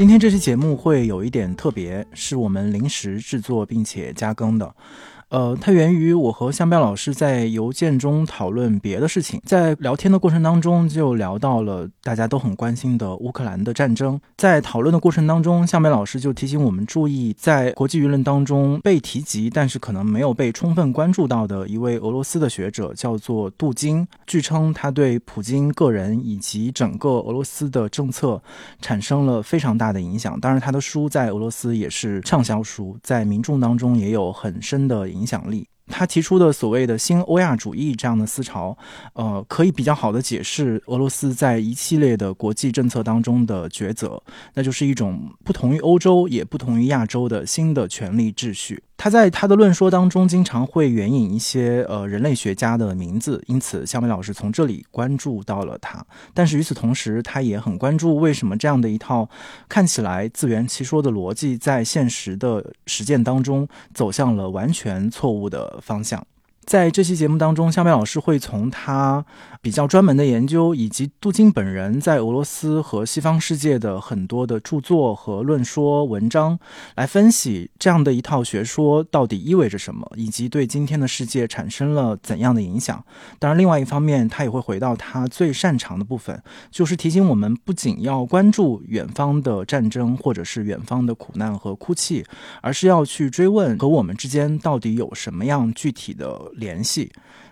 今天这期节目会有一点特别，是我们临时制作并且加更的。呃，它源于我和向彪老师在邮件中讨论别的事情，在聊天的过程当中就聊到了大家都很关心的乌克兰的战争。在讨论的过程当中，向彪老师就提醒我们注意，在国际舆论当中被提及，但是可能没有被充分关注到的一位俄罗斯的学者，叫做杜金。据称，他对普京个人以及整个俄罗斯的政策产生了非常大的影响。当然，他的书在俄罗斯也是畅销书，在民众当中也有很深的影。影响力，他提出的所谓的新欧亚主义这样的思潮，呃，可以比较好的解释俄罗斯在一系列的国际政策当中的抉择，那就是一种不同于欧洲也不同于亚洲的新的权力秩序。他在他的论说当中经常会援引一些呃人类学家的名字，因此肖梅老师从这里关注到了他。但是与此同时，他也很关注为什么这样的一套看起来自圆其说的逻辑，在现实的实践当中走向了完全错误的方向。在这期节目当中，肖梅老师会从他比较专门的研究，以及杜金本人在俄罗斯和西方世界的很多的著作和论说文章，来分析这样的一套学说到底意味着什么，以及对今天的世界产生了怎样的影响。当然，另外一方面，他也会回到他最擅长的部分，就是提醒我们不仅要关注远方的战争或者是远方的苦难和哭泣，而是要去追问和我们之间到底有什么样具体的。联系，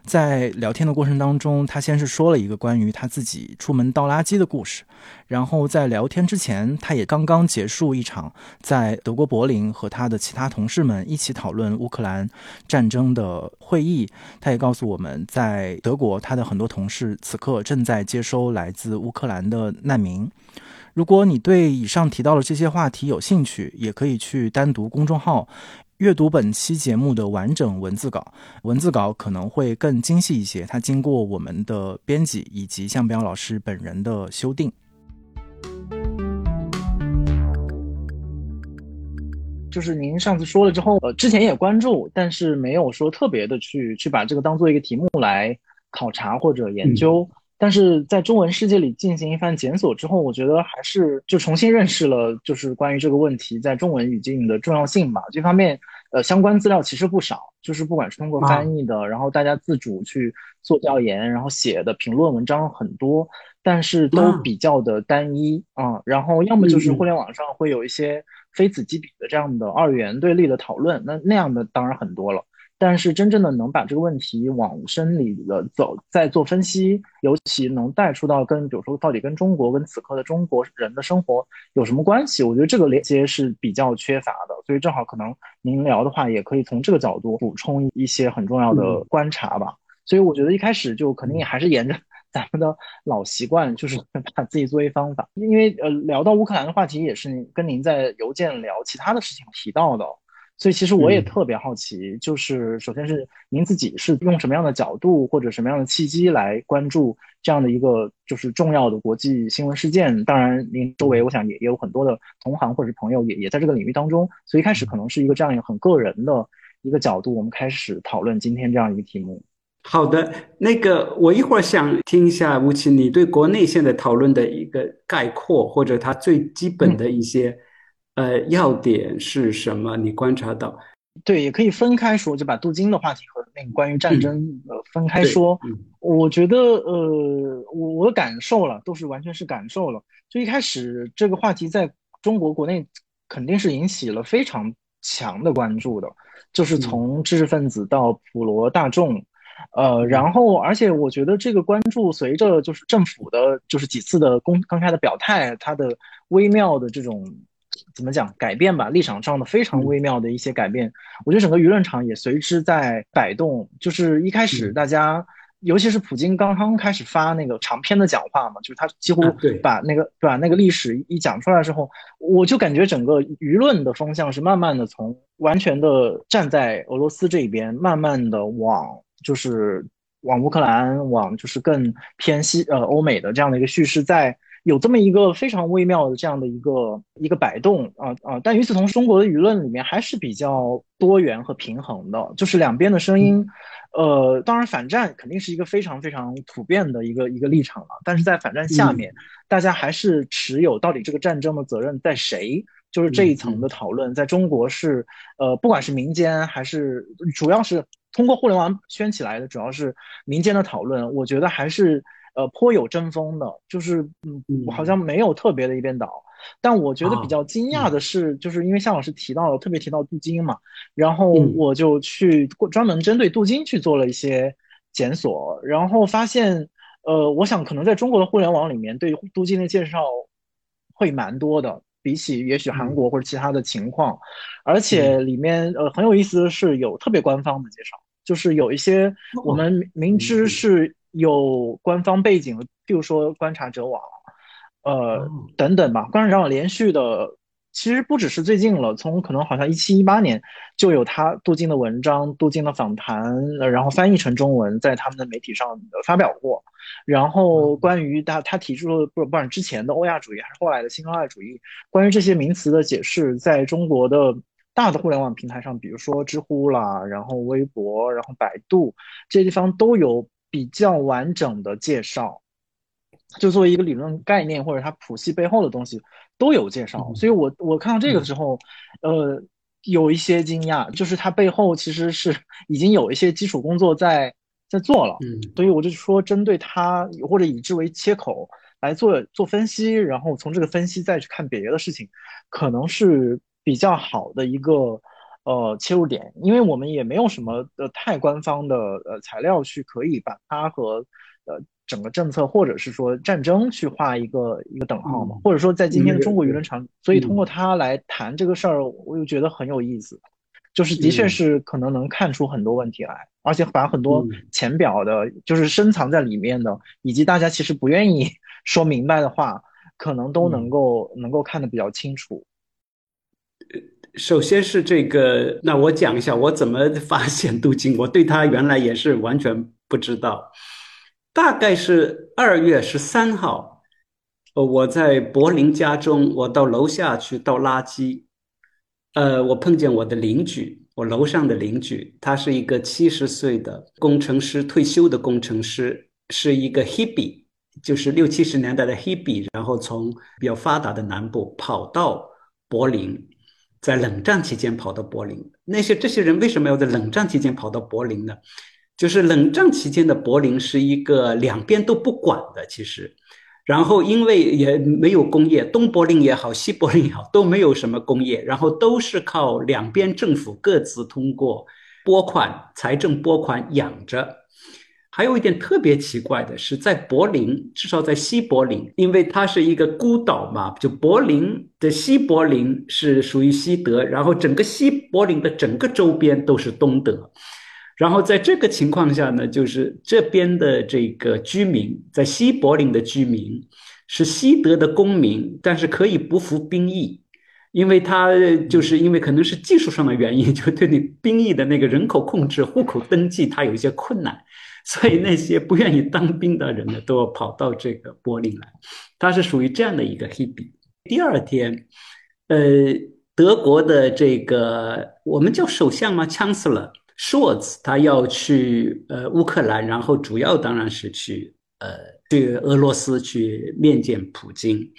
在聊天的过程当中，他先是说了一个关于他自己出门倒垃圾的故事，然后在聊天之前，他也刚刚结束一场在德国柏林和他的其他同事们一起讨论乌克兰战争的会议。他也告诉我们在德国，他的很多同事此刻正在接收来自乌克兰的难民。如果你对以上提到的这些话题有兴趣，也可以去单独公众号。阅读本期节目的完整文字稿，文字稿可能会更精细一些。它经过我们的编辑以及向彪老师本人的修订。就是您上次说了之后，呃，之前也关注，但是没有说特别的去去把这个当做一个题目来考察或者研究。但是在中文世界里进行一番检索之后，我觉得还是就重新认识了，就是关于这个问题在中文语境的重要性吧。这方面，呃，相关资料其实不少，就是不管是通过翻译的，然后大家自主去做调研，然后写的评论文章很多，但是都比较的单一啊。然后要么就是互联网上会有一些非此即彼的这样的二元对立的讨论，那那样的当然很多了。但是真正的能把这个问题往深里的走，再做分析，尤其能带出到跟，比如说到底跟中国跟此刻的中国人的生活有什么关系？我觉得这个连接是比较缺乏的，所以正好可能您聊的话，也可以从这个角度补充一些很重要的观察吧。所以我觉得一开始就肯定也还是沿着 咱们的老习惯，就是 把自己作为方法，因为呃聊到乌克兰的话题，也是跟您在邮件聊其他的事情提到的。所以其实我也特别好奇，就是首先是您自己是用什么样的角度或者什么样的契机来关注这样的一个就是重要的国际新闻事件？当然，您周围我想也也有很多的同行或者是朋友也也在这个领域当中。所以一开始可能是一个这样一个很个人的一个角度，我们开始讨论今天这样一个题目。好的，那个我一会儿想听一下吴奇你对国内现在讨论的一个概括，或者它最基本的一些。呃，要点是什么？你观察到？对，也可以分开说，就把镀金的话题和那个关于战争呃分开说。我觉得呃，我我的感受了，都是完全是感受了。就一开始这个话题在中国国内肯定是引起了非常强的关注的，就是从知识分子到普罗大众，呃，然后而且我觉得这个关注随着就是政府的就是几次的公公开的表态，它的微妙的这种。怎么讲改变吧？立场上的非常微妙的一些改变，我觉得整个舆论场也随之在摆动。就是一开始大家尤其是普京刚刚开始发那个长篇的讲话嘛，就是他几乎把那个把那个历史一讲出来之后，我就感觉整个舆论的风向是慢慢的从完全的站在俄罗斯这边，慢慢的往就是往乌克兰，往就是更偏西呃欧美的这样的一个叙事在。有这么一个非常微妙的这样的一个一个摆动啊啊！但与此同时，中国的舆论里面还是比较多元和平衡的，就是两边的声音，呃，当然反战肯定是一个非常非常普遍的一个一个立场了，但是在反战下面，大家还是持有到底这个战争的责任在谁，就是这一层的讨论，在中国是呃，不管是民间还是主要是通过互联网圈起来的，主要是民间的讨论，我觉得还是。呃，颇有争锋的，就是嗯，好像没有特别的一边倒。但我觉得比较惊讶的是，就是因为向老师提到了，特别提到镀金嘛，然后我就去专门针对镀金去做了一些检索，然后发现，呃，我想可能在中国的互联网里面对镀金的介绍会蛮多的，比起也许韩国或者其他的情况，而且里面呃很有意思的是有特别官方的介绍，就是有一些我们明知是。有官方背景的，譬如说观察者网，呃等等吧。观察者网连续的，其实不只是最近了，从可能好像一七一八年就有他杜金的文章、杜金的访谈，然后翻译成中文，在他们的媒体上发表过。然后关于他他提出了不不管之前的欧亚主义还是后来的新欧亚主义，关于这些名词的解释，在中国的大的互联网平台上，比如说知乎啦，然后微博，然后百度这些地方都有。比较完整的介绍，就作为一个理论概念或者它谱系背后的东西都有介绍，所以我我看到这个之后，呃，有一些惊讶，就是它背后其实是已经有一些基础工作在在做了，嗯，所以我就说针对它或者以之为切口来做做分析，然后从这个分析再去看别的事情，可能是比较好的一个。呃，切入点，因为我们也没有什么呃太官方的呃材料去可以把它和呃整个政策或者是说战争去画一个一个等号嘛，或者说在今天的中国舆论场，所以通过它来谈这个事儿，我又觉得很有意思，就是的确是可能能看出很多问题来，而且把很多浅表的，就是深藏在里面的，以及大家其实不愿意 说明白的话，可能都能够能够看得比较清楚。首先是这个，那我讲一下我怎么发现杜金。我对他原来也是完全不知道。大概是二月十三号，我在柏林家中，我到楼下去倒垃圾，呃，我碰见我的邻居，我楼上的邻居，他是一个七十岁的工程师，退休的工程师，是一个 h i p p e 就是六七十年代的 h i p p e 然后从比较发达的南部跑到柏林。在冷战期间跑到柏林，那些这些人为什么要在冷战期间跑到柏林呢？就是冷战期间的柏林是一个两边都不管的，其实，然后因为也没有工业，东柏林也好，西柏林也好，都没有什么工业，然后都是靠两边政府各自通过拨款、财政拨款养着。还有一点特别奇怪的是，在柏林，至少在西柏林，因为它是一个孤岛嘛，就柏林的西柏林是属于西德，然后整个西柏林的整个周边都是东德。然后在这个情况下呢，就是这边的这个居民，在西柏林的居民是西德的公民，但是可以不服兵役，因为他就是因为可能是技术上的原因，就对你兵役的那个人口控制、户口登记，它有一些困难。所以那些不愿意当兵的人呢，都要跑到这个柏林来。他是属于这样的一个黑笔。第二天，呃，德国的这个我们叫首相吗？Chancellor Scholz，他要去呃乌克兰，然后主要当然是去呃去俄罗斯去面见普京。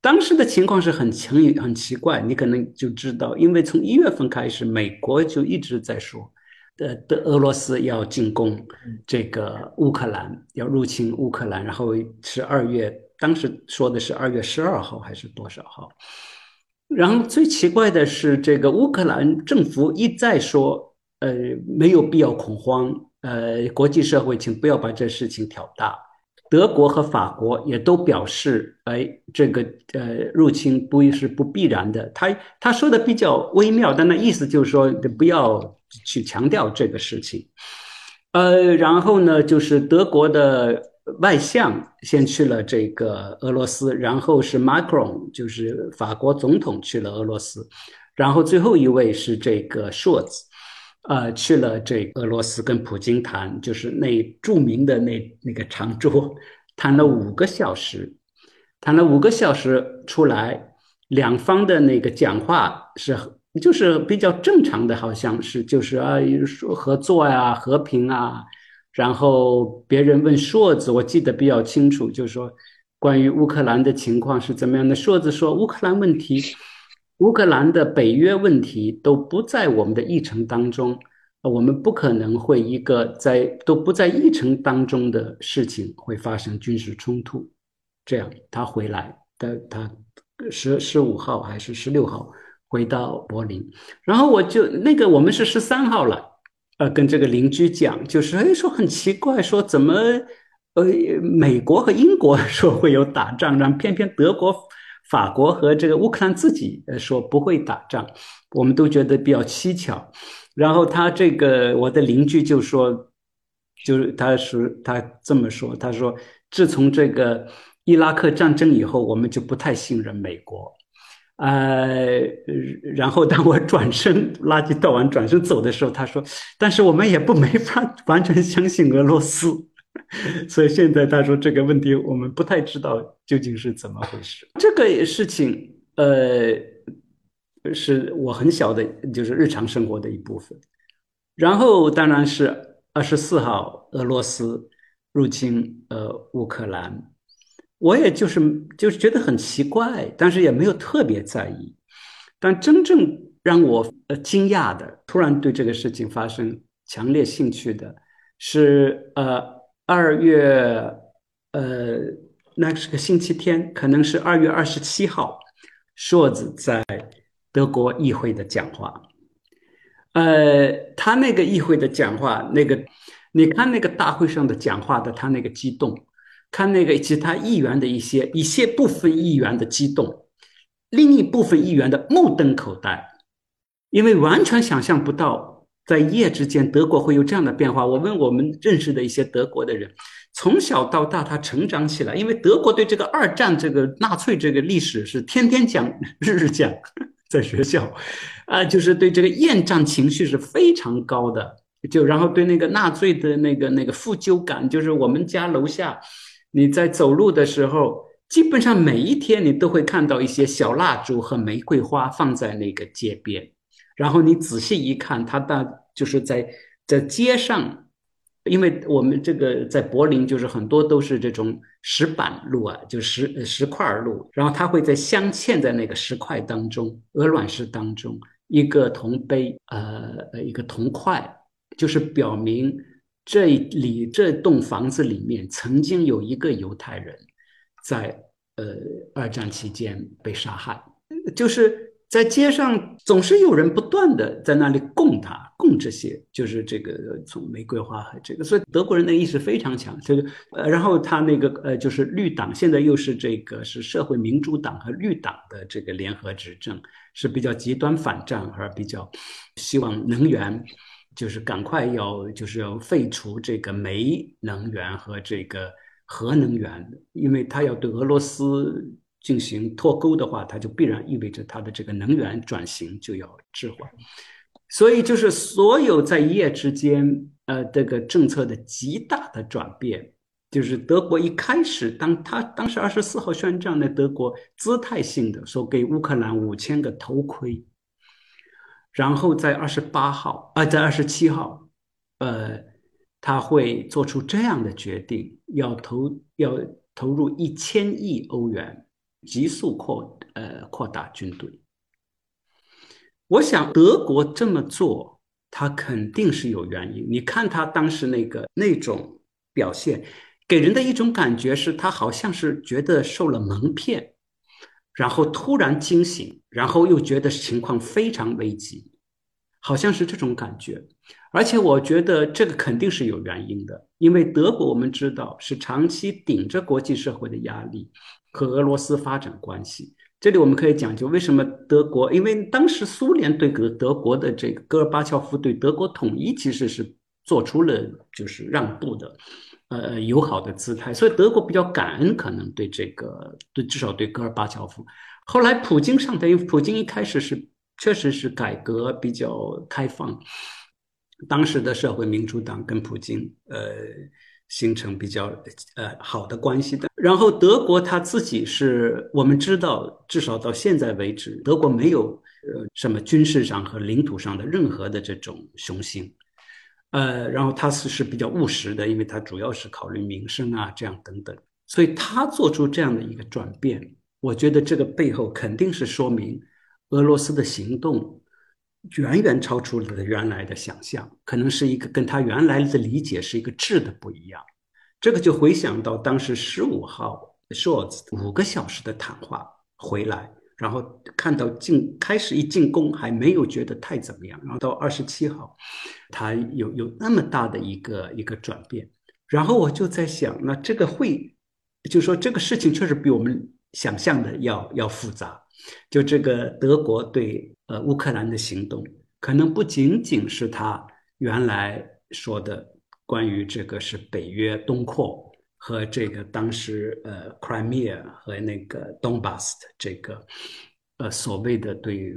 当时的情况是很奇很奇怪，你可能就知道，因为从一月份开始，美国就一直在说。的的俄罗斯要进攻这个乌克兰，要入侵乌克兰，然后是二月，当时说的是二月十二号还是多少号？然后最奇怪的是，这个乌克兰政府一再说，呃，没有必要恐慌，呃，国际社会请不要把这事情挑大。德国和法国也都表示，哎，这个呃入侵不是不必然的。他他说的比较微妙，但那意思就是说，不要去强调这个事情。呃，然后呢，就是德国的外相先去了这个俄罗斯，然后是 Macron，就是法国总统去了俄罗斯，然后最后一位是这个朔子呃，去了这俄罗斯跟普京谈，就是那著名的那那个长桌，谈了五个小时，谈了五个小时出来，两方的那个讲话是。就是比较正常的，好像是就是啊，说合作呀、和平啊。然后别人问硕子，我记得比较清楚，就是说关于乌克兰的情况是怎么样的。硕子说，乌克兰问题、乌克兰的北约问题都不在我们的议程当中，我们不可能会一个在都不在议程当中的事情会发生军事冲突。这样他回来的，他十十五号还是十六号？回到柏林，然后我就那个我们是十三号了，呃，跟这个邻居讲，就是哎说很奇怪，说怎么呃美国和英国 说会有打仗，然后偏偏德国、法国和这个乌克兰自己说不会打仗，我们都觉得比较蹊跷。然后他这个我的邻居就说，就是他说他这么说，他说自从这个伊拉克战争以后，我们就不太信任美国。呃，然后当我 转身垃圾倒完转身走的时候，他说：“但是我们也不没法完全相信俄罗斯，所以现在他说这个问题我们不太知道究竟是怎么回事。这个事情，呃，是我很小的，就是日常生活的一部分。然后当然是二十四号俄罗斯入侵呃乌克兰。”我也就是就是觉得很奇怪，但是也没有特别在意。但真正让我呃惊讶的，突然对这个事情发生强烈兴趣的，是呃二月呃那是个星期天，可能是二月二十七号，硕子在德国议会的讲话。呃，他那个议会的讲话，那个你看那个大会上的讲话的，他那个激动。看那个其他议员的一些一些部分议员的激动，另一部分议员的目瞪口呆，因为完全想象不到在一夜之间德国会有这样的变化。我问我们认识的一些德国的人，从小到大他成长起来，因为德国对这个二战这个纳粹这个历史是天天讲、日日讲，在学校，啊，就是对这个厌战情绪是非常高的，就然后对那个纳粹的那个那个负疚感，就是我们家楼下。你在走路的时候，基本上每一天你都会看到一些小蜡烛和玫瑰花放在那个街边，然后你仔细一看，它的就是在在街上，因为我们这个在柏林就是很多都是这种石板路啊，就石石块路，然后它会在镶嵌在那个石块当中，鹅卵石当中一个铜杯，呃，一个铜块，就是表明。这里这栋房子里面曾经有一个犹太人，在呃二战期间被杀害，就是在街上总是有人不断的在那里供他供这些，就是这个从玫瑰花和这个，所以德国人的意识非常强。这个呃，然后他那个呃就是绿党，现在又是这个是社会民主党和绿党的这个联合执政，是比较极端反战而比较希望能源。就是赶快要，就是要废除这个煤能源和这个核能源，因为它要对俄罗斯进行脱钩的话，它就必然意味着它的这个能源转型就要置缓。所以，就是所有在一夜之间，呃，这个政策的极大的转变，就是德国一开始，当他当时二十四号宣战的德国，姿态性的说给乌克兰五千个头盔。然后在二十八号，啊，在二十七号，呃，他会做出这样的决定，要投要投入一千亿欧元，急速扩呃扩大军队。我想德国这么做，他肯定是有原因。你看他当时那个那种表现，给人的一种感觉是他好像是觉得受了蒙骗。然后突然惊醒，然后又觉得情况非常危急，好像是这种感觉。而且我觉得这个肯定是有原因的，因为德国我们知道是长期顶着国际社会的压力和俄罗斯发展关系。这里我们可以讲究为什么德国，因为当时苏联对德德国的这个戈尔巴乔夫对德国统一其实是做出了就是让步的，呃，友好的姿态。所以德国比较感恩，可能对这个，对至少对戈尔巴乔夫。后来普京上台，普京一开始是确实是改革比较开放，当时的社会民主党跟普京呃形成比较呃好的关系的。然后德国他自己是我们知道，至少到现在为止，德国没有呃什么军事上和领土上的任何的这种雄心，呃，然后他是是比较务实的，因为他主要是考虑民生啊这样等等，所以他做出这样的一个转变。我觉得这个背后肯定是说明，俄罗斯的行动远远超出了原来的想象，可能是一个跟他原来的理解是一个质的不一样。这个就回想到当时十五号四五个小时的谈话回来，然后看到进开始一进攻还没有觉得太怎么样，然后到二十七号，他有有那么大的一个一个转变，然后我就在想，那这个会，就说这个事情确实比我们。想象的要要复杂，就这个德国对呃乌克兰的行动，可能不仅仅是他原来说的关于这个是北约东扩和这个当时呃 Crimea 和那个 Donbass 这个。呃，所谓的对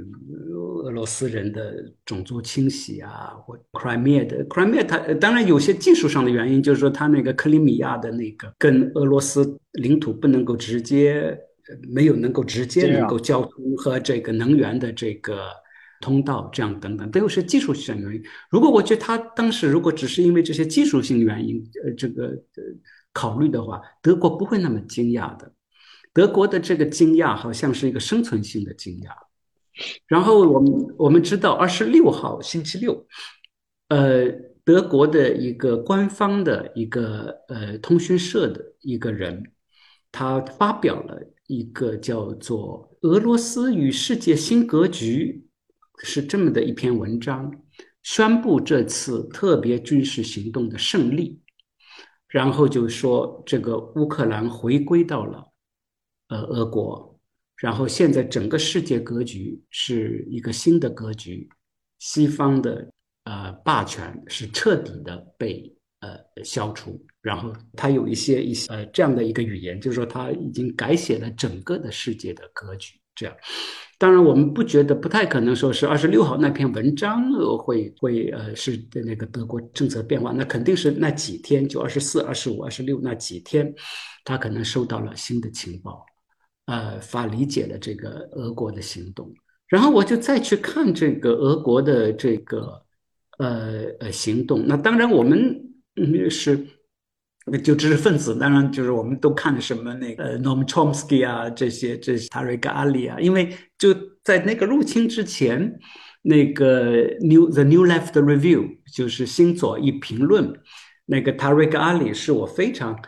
俄罗斯人的种族清洗啊，或 Crimea 的 Crimea，它当然有些技术上的原因，就是说它那个克里米亚的那个跟俄罗斯领土不能够直接，没有能够直接能够交通和这个能源的这个通道，这样等等，都有些技术性原因。如果我觉得他当时如果只是因为这些技术性原因，呃，这个呃考虑的话，德国不会那么惊讶的。德国的这个惊讶好像是一个生存性的惊讶，然后我们我们知道二十六号星期六，呃，德国的一个官方的一个呃通讯社的一个人，他发表了一个叫做《俄罗斯与世界新格局》是这么的一篇文章，宣布这次特别军事行动的胜利，然后就说这个乌克兰回归到了。呃，俄国，然后现在整个世界格局是一个新的格局，西方的呃霸权是彻底的被呃消除，然后他有一些一些呃这样的一个语言，就是说他已经改写了整个的世界的格局。这样，当然我们不觉得不太可能说是二十六号那篇文章会会呃是的那个德国政策变化，那肯定是那几天就二十四、二十五、二十六那几天，他可能收到了新的情报。呃，法理解了这个俄国的行动，然后我就再去看这个俄国的这个呃呃行动。那当然，我们是就知识分子，当然就是我们都看什么那个 Noam Chomsky 啊，这些这些 Tariq Ali 啊，因为就在那个入侵之前，那个 New The New Left Review 就是新左翼评论，那个 Tariq Ali 是我非常。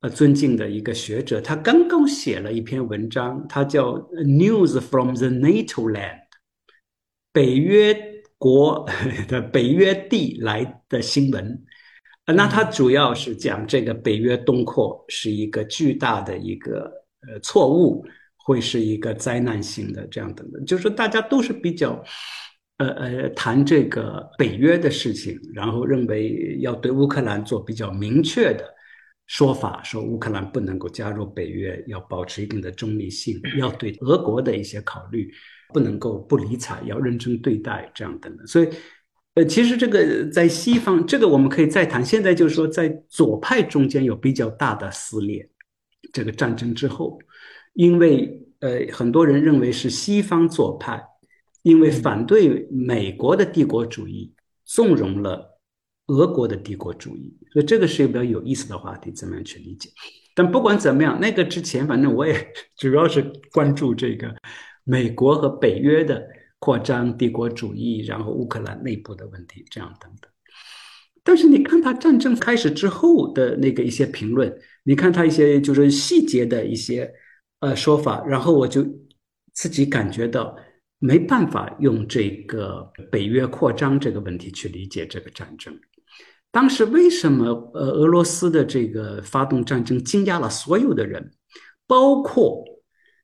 呃，尊敬的一个学者，他刚刚写了一篇文章，他叫《News from the NATO Land》，北约国的 北约地来的新闻。那他主要是讲这个北约东扩是一个巨大的一个呃错误，会是一个灾难性的这样等等，就是大家都是比较呃呃谈这个北约的事情，然后认为要对乌克兰做比较明确的。说法说乌克兰不能够加入北约，要保持一定的中立性，要对俄国的一些考虑不能够不理睬，要认真对待，这样等等。所以，呃，其实这个在西方，这个我们可以再谈。现在就是说，在左派中间有比较大的撕裂。这个战争之后，因为呃，很多人认为是西方左派，因为反对美国的帝国主义，纵容了。俄国的帝国主义，所以这个是一个比较有意思的话题，怎么样去理解？但不管怎么样，那个之前，反正我也 主要是关注这个美国和北约的扩张、帝国主义，然后乌克兰内部的问题，这样等等。但是你看他战争开始之后的那个一些评论，你看他一些就是细节的一些呃说法，然后我就自己感觉到没办法用这个北约扩张这个问题去理解这个战争。当时为什么呃俄罗斯的这个发动战争惊讶了所有的人，包括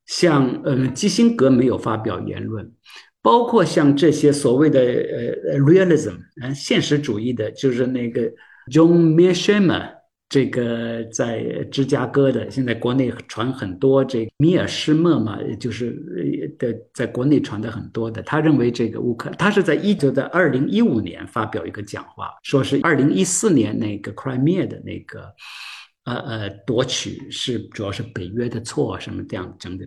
像嗯基辛格没有发表言论，包括像这些所谓的呃 realism，嗯，现实主义的，就是那个 John Mearsheimer。这个在芝加哥的，现在国内传很多。这个米尔施默嘛，就是的，在国内传的很多的。他认为这个乌克兰，他是在一九的二零一五年发表一个讲话，说是二零一四年那个 Crimea 的那个，呃呃夺取是主要是北约的错，什么这样整的。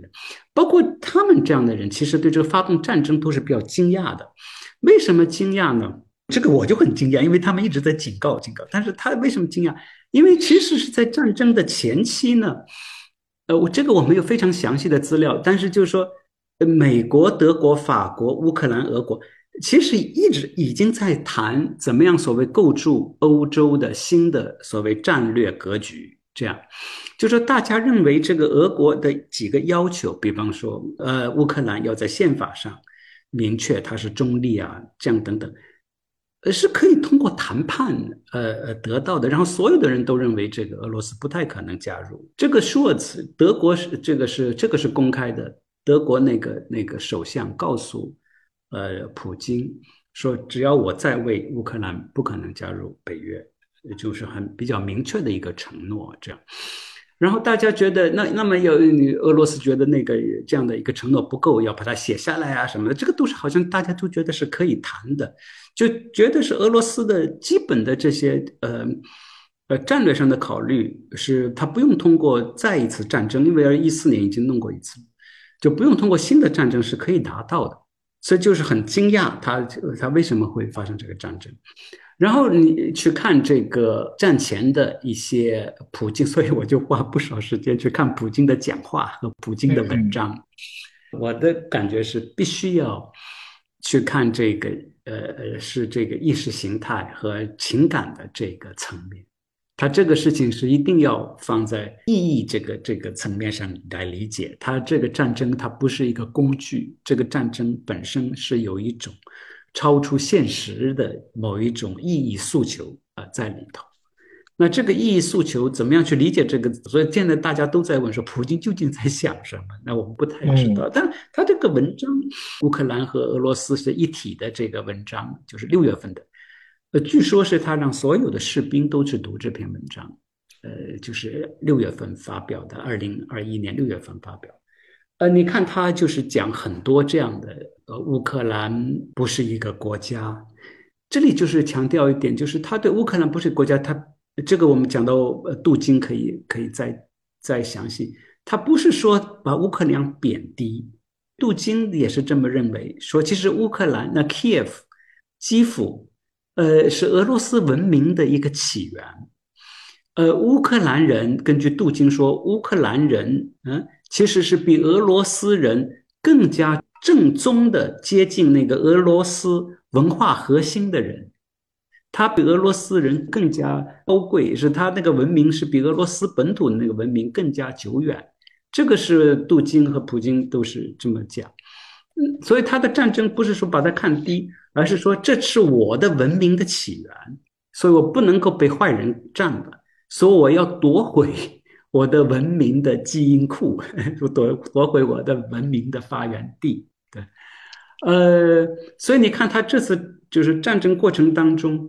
包括他们这样的人，其实对这个发动战争都是比较惊讶的。为什么惊讶呢？这个我就很惊讶，因为他们一直在警告警告。但是他为什么惊讶？因为其实是在战争的前期呢，呃，我这个我没有非常详细的资料，但是就是说，美国、德国、法国、乌克兰、俄国，其实一直已经在谈怎么样所谓构筑欧洲的新的所谓战略格局。这样，就说大家认为这个俄国的几个要求，比方说，呃，乌克兰要在宪法上明确它是中立啊，这样等等。呃，是可以通过谈判，呃呃得到的。然后所有的人都认为这个俄罗斯不太可能加入。这个说辞，德国是这个是这个是公开的。德国那个那个首相告诉，呃，普京说，只要我在位，乌克兰不可能加入北约，就是很比较明确的一个承诺。这样。然后大家觉得，那那么有俄罗斯觉得那个这样的一个承诺不够，要把它写下来啊什么的，这个都是好像大家都觉得是可以谈的，就觉得是俄罗斯的基本的这些呃呃战略上的考虑，是他不用通过再一次战争，因为一四年已经弄过一次，就不用通过新的战争是可以达到的，所以就是很惊讶他他为什么会发生这个战争。然后你去看这个战前的一些普京，所以我就花不少时间去看普京的讲话和普京的文章。我的感觉是必须要去看这个，呃呃，是这个意识形态和情感的这个层面。他这个事情是一定要放在意义这个这个层面上来理解。他这个战争，它不是一个工具，这个战争本身是有一种。超出现实的某一种意义诉求啊，在里头。那这个意义诉求怎么样去理解这个？所以现在大家都在问说，普京究竟在想什么？那我们不太知道。但他这个文章，乌克兰和俄罗斯是一体的这个文章，就是六月份的。呃，据说是他让所有的士兵都去读这篇文章。呃，就是六月份发表的，二零二一年六月份发表。呃，你看他就是讲很多这样的，呃，乌克兰不是一个国家，这里就是强调一点，就是他对乌克兰不是国家，他这个我们讲到呃杜金可以可以再再详细，他不是说把乌克兰贬低，杜金也是这么认为，说其实乌克兰那 Kiev 基辅，呃，是俄罗斯文明的一个起源，呃，乌克兰人根据杜金说，乌克兰人，嗯。其实是比俄罗斯人更加正宗的接近那个俄罗斯文化核心的人，他比俄罗斯人更加高贵，是他那个文明是比俄罗斯本土的那个文明更加久远。这个是杜金和普京都是这么讲。嗯，所以他的战争不是说把他看低，而是说这是我的文明的起源，所以我不能够被坏人占了，所以我要夺回。我的文明的基因库，夺夺回我的文明的发源地。对，呃，所以你看，他这次就是战争过程当中，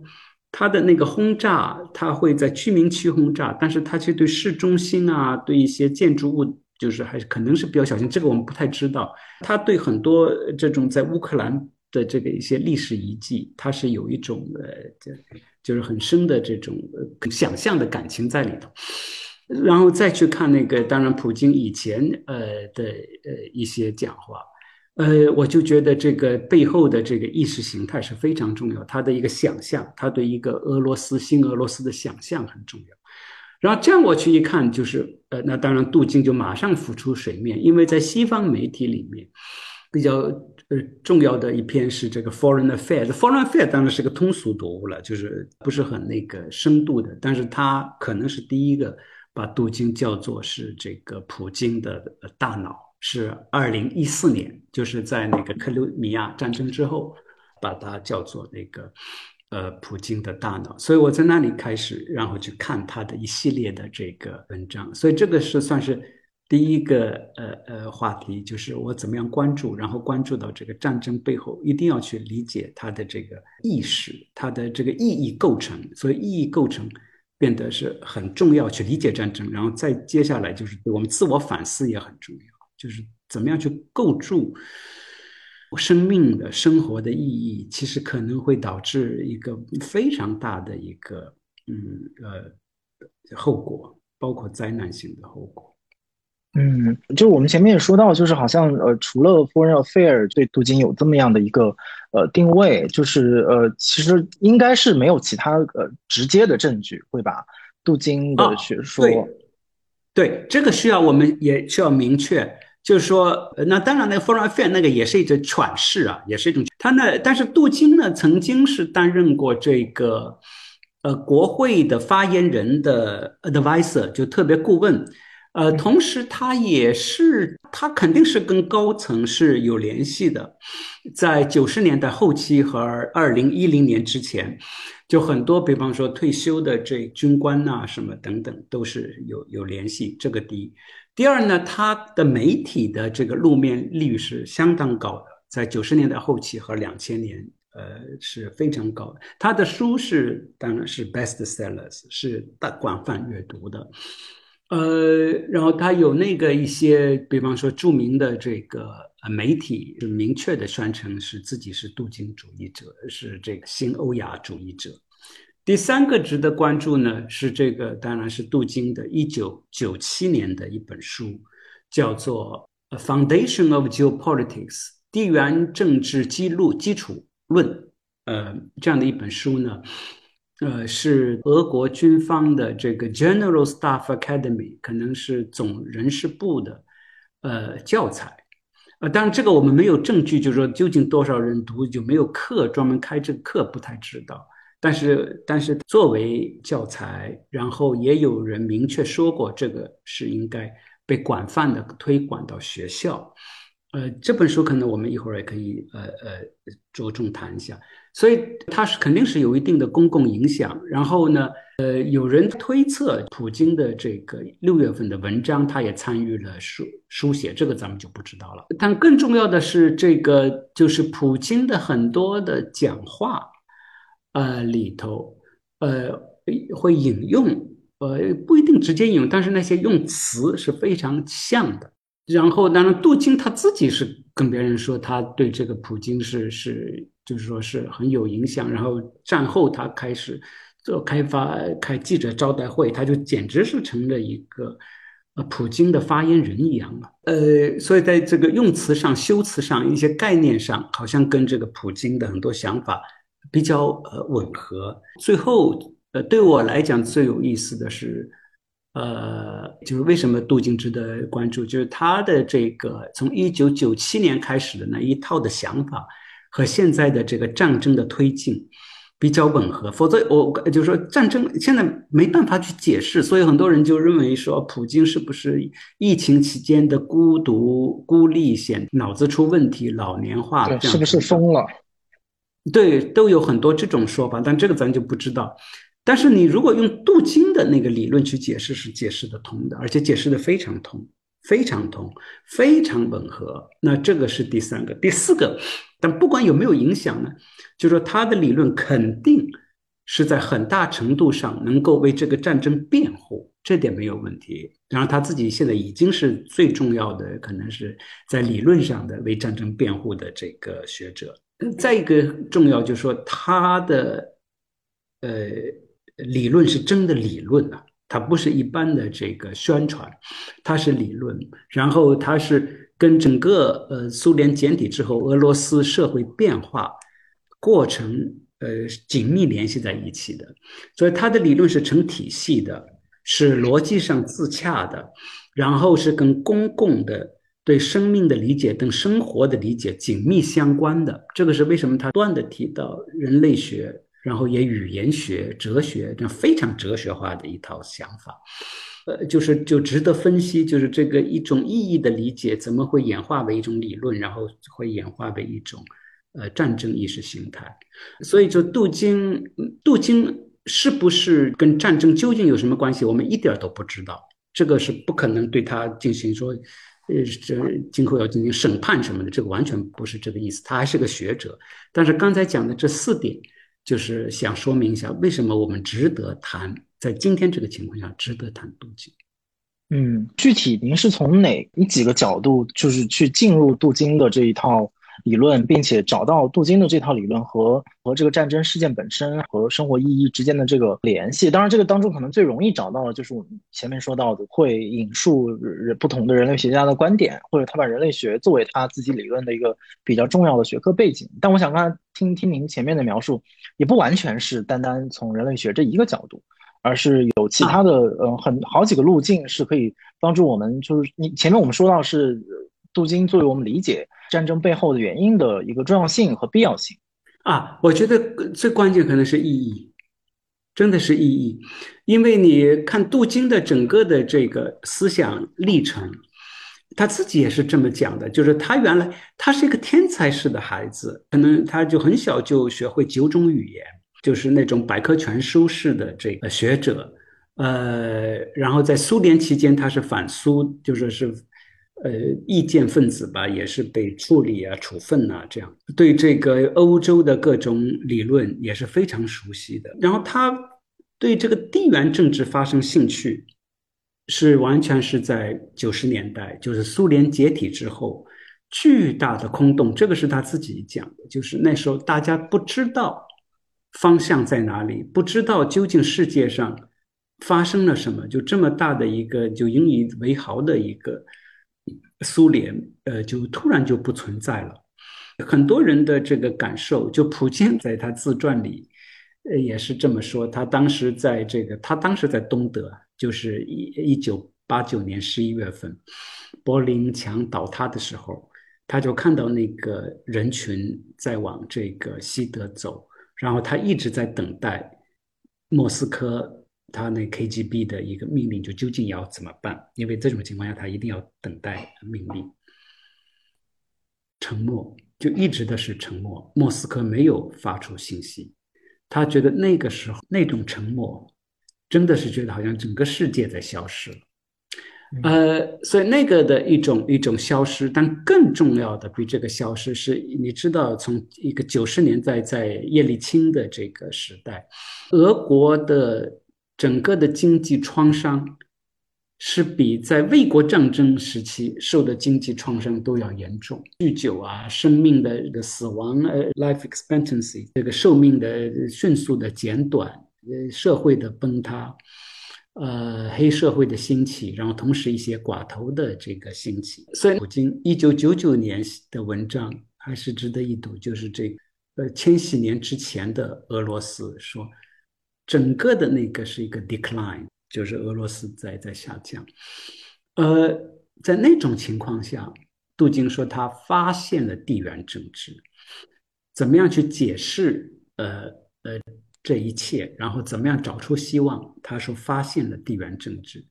他的那个轰炸，他会在居民区轰炸，但是他却对市中心啊，对一些建筑物，就是还是可能是比较小心。这个我们不太知道。他对很多这种在乌克兰的这个一些历史遗迹，它是有一种呃，这就是很深的这种想象的感情在里头。然后再去看那个，当然，普京以前呃的呃一些讲话，呃，我就觉得这个背后的这个意识形态是非常重要，他的一个想象，他对一个俄罗斯新俄罗斯的想象很重要。然后这样我去一看，就是呃，那当然，杜金就马上浮出水面，因为在西方媒体里面比较呃重要的一篇是这个 Foreign Affairs，Foreign Affairs 当然是个通俗读物了，就是不是很那个深度的，但是它可能是第一个。把杜金叫做是这个普京的大脑，是二零一四年，就是在那个克里米亚战争之后，把它叫做那个呃普京的大脑。所以我在那里开始，然后去看他的一系列的这个文章。所以这个是算是第一个呃呃话题就是我怎么样关注，然后关注到这个战争背后，一定要去理解它的这个意识，它的这个意义构成。所以意义构成变得是很重要，去理解战争，然后再接下来就是我们自我反思也很重要，就是怎么样去构筑生命的生活的意义，其实可能会导致一个非常大的一个嗯呃后果，包括灾难性的后果。嗯，就我们前面也说到，就是好像呃，除了《Foreign Affair》对杜金有这么样的一个呃定位，就是呃，其实应该是没有其他呃直接的证据会把杜金的学说。对，这个需要我们也需要明确，就是说，那当然，那个《Foreign Affair》那个也是一种阐释啊，也是一种他那，但是杜金呢，曾经是担任过这个呃国会的发言人的 advisor，就特别顾问。呃，同时他也是，他肯定是跟高层是有联系的，在九十年代后期和二零一零年之前，就很多，比方说退休的这军官呐，什么等等，都是有有联系。这个第一，第二呢，他的媒体的这个露面率是相当高的，在九十年代后期和两千年，呃，是非常高的。他的书是当然是 best sellers，是大广泛阅读的。呃，然后他有那个一些，比方说著名的这个呃媒体，明确的宣称是自己是镀金主义者，是这个新欧亚主义者。第三个值得关注呢，是这个当然是镀金的一九九七年的一本书，叫做《Foundation of Geopolitics》地缘政治基路基础论，呃，这样的一本书呢。呃，是俄国军方的这个 General Staff Academy，可能是总人事部的呃教材。呃，当然这个我们没有证据，就是说究竟多少人读，有没有课专门开这个课，不太知道。但是，但是作为教材，然后也有人明确说过，这个是应该被广泛的推广到学校。呃，这本书可能我们一会儿也可以呃呃着重谈一下。所以它是肯定是有一定的公共影响。然后呢，呃，有人推测普京的这个六月份的文章，他也参与了书书写，这个咱们就不知道了。但更重要的是，这个就是普京的很多的讲话，呃，里头，呃，会引用，呃，不一定直接引用，但是那些用词是非常像的。然后，当然，杜金他自己是跟别人说，他对这个普京是是。就是说是很有影响，然后战后他开始做开发开记者招待会，他就简直是成了一个呃普京的发言人一样了。呃，所以在这个用词上、修辞上、一些概念上，好像跟这个普京的很多想法比较呃吻合。最后，呃，对我来讲最有意思的是，呃，就是为什么杜静值得关注，就是他的这个从一九九七年开始的那一套的想法。和现在的这个战争的推进比较吻合，否则我就是说战争现在没办法去解释，所以很多人就认为说普京是不是疫情期间的孤独孤立显脑子出问题老年化，是不是疯了？对，都有很多这种说法，但这个咱就不知道。但是你如果用杜金的那个理论去解释，是解释得通的，而且解释得非常通。非常通，非常吻合。那这个是第三个，第四个。但不管有没有影响呢，就说他的理论肯定是在很大程度上能够为这个战争辩护，这点没有问题。然后他自己现在已经是最重要的，可能是在理论上的为战争辩护的这个学者。再一个重要就是说他的呃理论是真的理论啊。它不是一般的这个宣传，它是理论，然后它是跟整个呃苏联解体之后俄罗斯社会变化过程呃紧密联系在一起的，所以它的理论是成体系的，是逻辑上自洽的，然后是跟公共的对生命的理解等生活的理解紧密相关的。这个是为什么他不断的提到人类学。然后也语言学、哲学这样非常哲学化的一套想法，呃，就是就值得分析，就是这个一种意义的理解怎么会演化为一种理论，然后会演化为一种呃战争意识形态。所以，就杜金，杜金是不是跟战争究竟有什么关系？我们一点都不知道。这个是不可能对他进行说，呃，这今后要进行审判什么的，这个完全不是这个意思。他还是个学者。但是刚才讲的这四点，就是想说明一下，为什么我们值得谈，在今天这个情况下值得谈杜金。嗯，具体您是从哪几个角度，就是去进入镀金的这一套？理论，并且找到杜金的这套理论和和这个战争事件本身和生活意义之间的这个联系。当然，这个当中可能最容易找到的就是我们前面说到的，会引述不同的人类学家的观点，或者他把人类学作为他自己理论的一个比较重要的学科背景。但我想刚才听听您前面的描述，也不完全是单单从人类学这一个角度，而是有其他的呃很好几个路径是可以帮助我们。就是你前面我们说到是。杜金作为我们理解战争背后的原因的一个重要性和必要性啊，我觉得最关键可能是意义，真的是意义，因为你看杜金的整个的这个思想历程，他自己也是这么讲的，就是他原来他是一个天才式的孩子，可能他就很小就学会九种语言，就是那种百科全书式的这个学者，呃，然后在苏联期间他是反苏，就说是。呃，意见分子吧，也是被处理啊、处分啊，这样对这个欧洲的各种理论也是非常熟悉的。然后他对这个地缘政治发生兴趣，是完全是在九十年代，就是苏联解体之后，巨大的空洞。这个是他自己讲的，就是那时候大家不知道方向在哪里，不知道究竟世界上发生了什么，就这么大的一个就引以为豪的一个。苏联，呃，就突然就不存在了。很多人的这个感受，就普京在他自传里，呃，也是这么说。他当时在这个，他当时在东德，就是一一九八九年十一月份，柏林墙倒塌的时候，他就看到那个人群在往这个西德走，然后他一直在等待莫斯科。他那 KGB 的一个命令，就究竟要怎么办？因为这种情况下，他一定要等待命令。沉默，就一直的是沉默。莫斯科没有发出信息，他觉得那个时候那种沉默，真的是觉得好像整个世界在消失了。呃，所以那个的一种一种消失，但更重要的比这个消失是，你知道，从一个九十年代在叶利钦的这个时代，俄国的。整个的经济创伤是比在卫国战争时期受的经济创伤都要严重。酗酒啊，生命的这个死亡，呃，life expectancy 这个寿命的迅速的减短，呃，社会的崩塌，呃，黑社会的兴起，然后同时一些寡头的这个兴起。所以，普京一九九九年的文章还是值得一读，就是这个呃千禧年之前的俄罗斯说。整个的那个是一个 decline，就是俄罗斯在在下降。呃，在那种情况下，杜金说他发现了地缘政治，怎么样去解释呃呃这一切，然后怎么样找出希望？他说发现了地缘政治。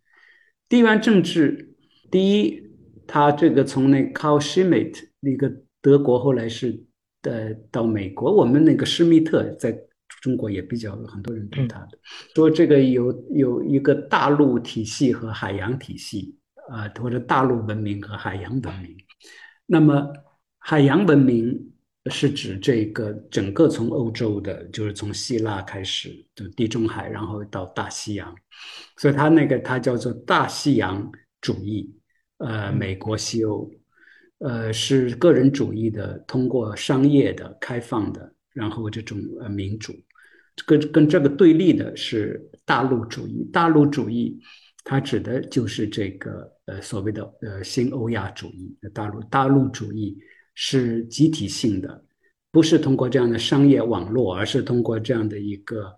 地缘政治，第一，他这个从那 Carl Schmitt 那个德国后来是呃到美国，我们那个施密特在。中国也比较有很多人读他的，说这个有有一个大陆体系和海洋体系啊，或者大陆文明和海洋文明。那么海洋文明是指这个整个从欧洲的，就是从希腊开始就地中海，然后到大西洋，所以它那个它叫做大西洋主义。呃，美国西欧，呃，是个人主义的，通过商业的开放的，然后这种呃民主。跟跟这个对立的是大陆主义，大陆主义它指的就是这个呃所谓的呃新欧亚主义。大陆大陆主义是集体性的，不是通过这样的商业网络，而是通过这样的一个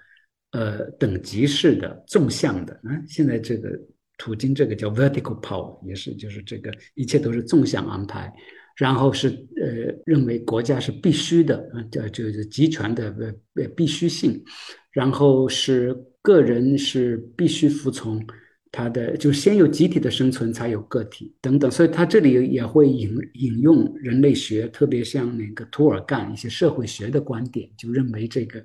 呃等级式的纵向的。嗯，现在这个途径这个叫 vertical power，也是就是这个一切都是纵向安排。然后是呃，认为国家是必须的，啊，叫就是集权的呃呃必须性，然后是个人是必须服从他的，就先有集体的生存，才有个体等等。所以他这里也会引引用人类学，特别像那个涂尔干一些社会学的观点，就认为这个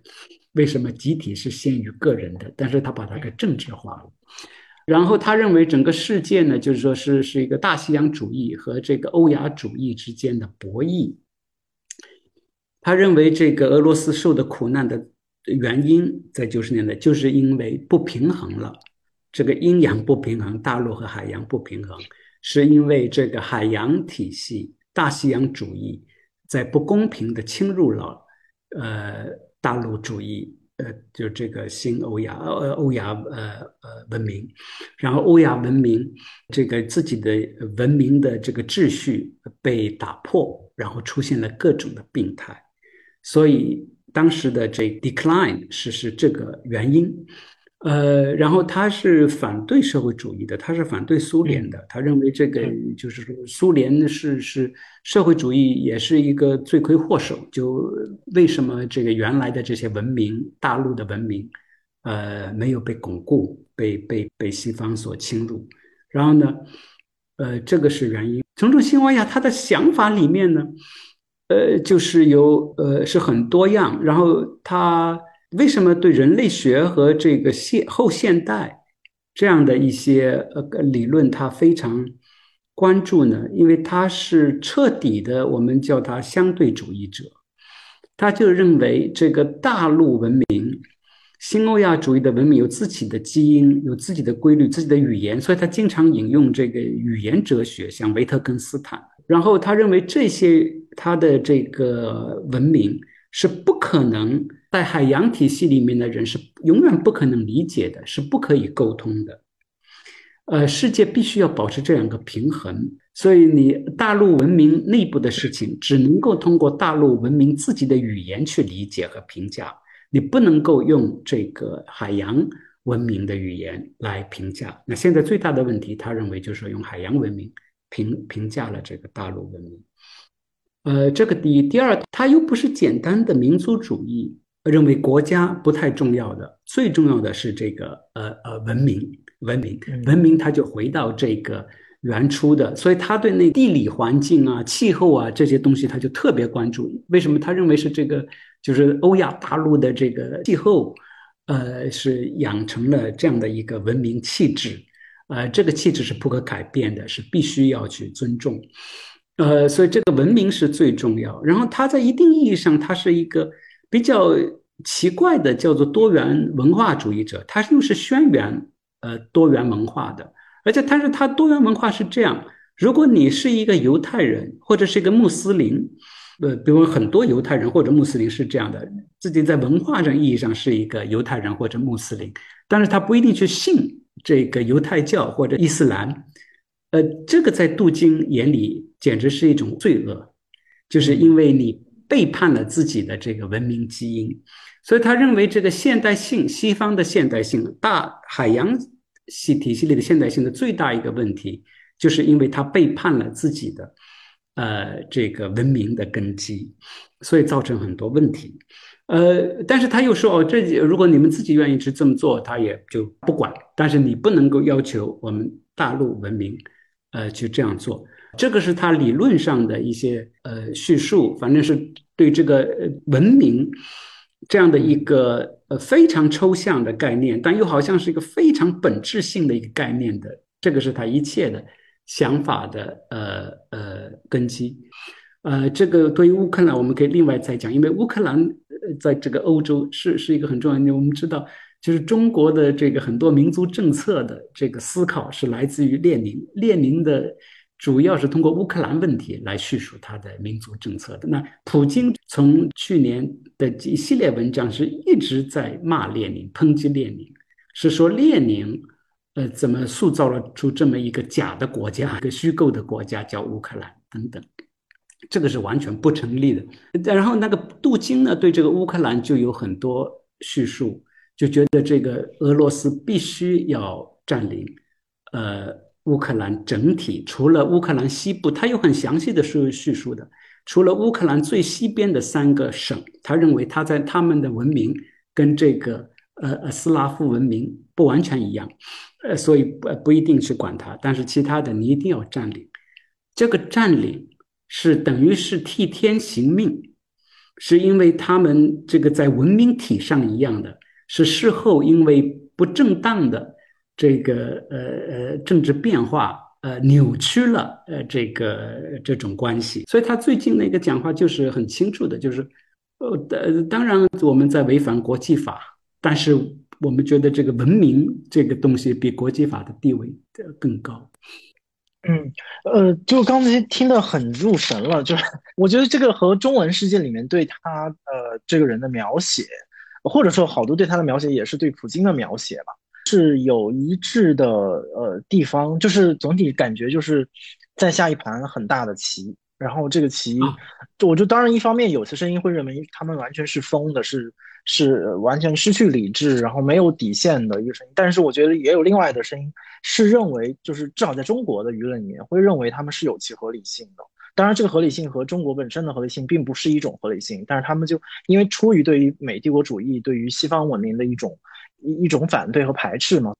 为什么集体是先于个人的，但是他把它给政治化了。然后他认为整个世界呢，就是说是是一个大西洋主义和这个欧亚主义之间的博弈。他认为这个俄罗斯受的苦难的原因，在九十年代就是因为不平衡了，这个阴阳不平衡，大陆和海洋不平衡，是因为这个海洋体系、大西洋主义在不公平的侵入了呃大陆主义。呃，就这个新欧亚呃欧亚呃呃文明，然后欧亚文明这个自己的文明的这个秩序被打破，然后出现了各种的病态，所以当时的这 decline 是是这个原因。呃，然后他是反对社会主义的，他是反对苏联的，他认为这个就是说苏联是是社会主义也是一个罪魁祸首。就为什么这个原来的这些文明，大陆的文明，呃，没有被巩固，被被被西方所侵入？然后呢，呃，这个是原因。从种情况下他的想法里面呢，呃，就是有呃是很多样，然后他。为什么对人类学和这个现后现代这样的一些呃理论，他非常关注呢？因为他是彻底的，我们叫他相对主义者，他就认为这个大陆文明、新欧亚主义的文明有自己的基因、有自己的规律、自己的语言，所以他经常引用这个语言哲学，像维特根斯坦。然后他认为这些他的这个文明是不可能。在海洋体系里面的人是永远不可能理解的，是不可以沟通的。呃，世界必须要保持这样一个平衡，所以你大陆文明内部的事情只能够通过大陆文明自己的语言去理解和评价，你不能够用这个海洋文明的语言来评价。那现在最大的问题，他认为就是用海洋文明评评价了这个大陆文明。呃，这个第一，第二，他又不是简单的民族主义。认为国家不太重要的，最重要的是这个呃呃文明文明文明，他就回到这个原初的，所以他对那地理环境啊、气候啊这些东西，他就特别关注。为什么他认为是这个？就是欧亚大陆的这个气候，呃，是养成了这样的一个文明气质，呃，这个气质是不可改变的，是必须要去尊重，呃，所以这个文明是最重要。然后他在一定意义上，他是一个。比较奇怪的叫做多元文化主义者，他又是宣言呃多元文化的，而且但是他多元文化是这样：如果你是一个犹太人或者是一个穆斯林，呃，比如很多犹太人或者穆斯林是这样的，自己在文化上意义上是一个犹太人或者穆斯林，但是他不一定去信这个犹太教或者伊斯兰，呃，这个在杜金眼里简直是一种罪恶，就是因为你。背叛了自己的这个文明基因，所以他认为这个现代性，西方的现代性，大海洋系体系里的现代性的最大一个问题，就是因为他背叛了自己的，呃，这个文明的根基，所以造成很多问题。呃，但是他又说，哦，这如果你们自己愿意去这么做，他也就不管。但是你不能够要求我们大陆文明，呃，去这样做。这个是他理论上的一些呃叙述，反正是对这个文明这样的一个呃非常抽象的概念，但又好像是一个非常本质性的一个概念的，这个是他一切的想法的呃呃根基。呃，这个对于乌克兰，我们可以另外再讲，因为乌克兰在这个欧洲是是一个很重要的。我们知道，就是中国的这个很多民族政策的这个思考是来自于列宁，列宁的。主要是通过乌克兰问题来叙述他的民族政策的。那普京从去年的一系列文章是一直在骂列宁、抨击列宁，是说列宁，呃，怎么塑造了出这么一个假的国家、一个虚构的国家叫乌克兰等等，这个是完全不成立的。然后那个杜金呢，对这个乌克兰就有很多叙述，就觉得这个俄罗斯必须要占领，呃。乌克兰整体除了乌克兰西部，他有很详细的叙叙述的。除了乌克兰最西边的三个省，他认为他在他们的文明跟这个呃呃斯拉夫文明不完全一样，呃，所以不不一定去管它。但是其他的你一定要占领。这个占领是等于是替天行命，是因为他们这个在文明体上一样的，是事后因为不正当的。这个呃呃政治变化，呃扭曲了呃这个这种关系。所以他最近那个讲话就是很清楚的，就是呃当然我们在违反国际法，但是我们觉得这个文明这个东西比国际法的地位更高。嗯，呃，就刚才听得很入神了，就是我觉得这个和中文世界里面对他呃这个人的描写，或者说好多对他的描写也是对普京的描写吧，是有一致的呃地方，就是总体感觉就是在下一盘很大的棋，然后这个棋，我就当然一方面有些声音会认为他们完全是疯的，是。是完全失去理智，然后没有底线的一个声音。但是我觉得也有另外的声音，是认为就是至少在中国的舆论里面会认为他们是有其合理性的。当然，这个合理性和中国本身的合理性并不是一种合理性，但是他们就因为出于对于美帝国主义、对于西方文明的一种一一种反对和排斥嘛。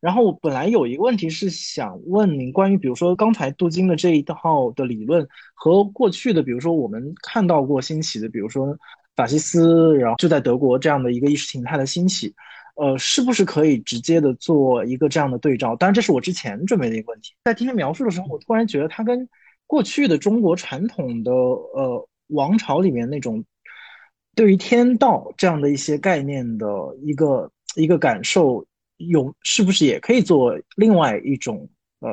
然后我本来有一个问题是想问您，关于比如说刚才杜金的这一套的理论和过去的，比如说我们看到过兴起的，比如说。法西斯，然后就在德国这样的一个意识形态的兴起，呃，是不是可以直接的做一个这样的对照？当然，这是我之前准备的一个问题。在听他描述的时候，我突然觉得他跟过去的中国传统的呃王朝里面那种对于天道这样的一些概念的一个一个感受，有是不是也可以做另外一种呃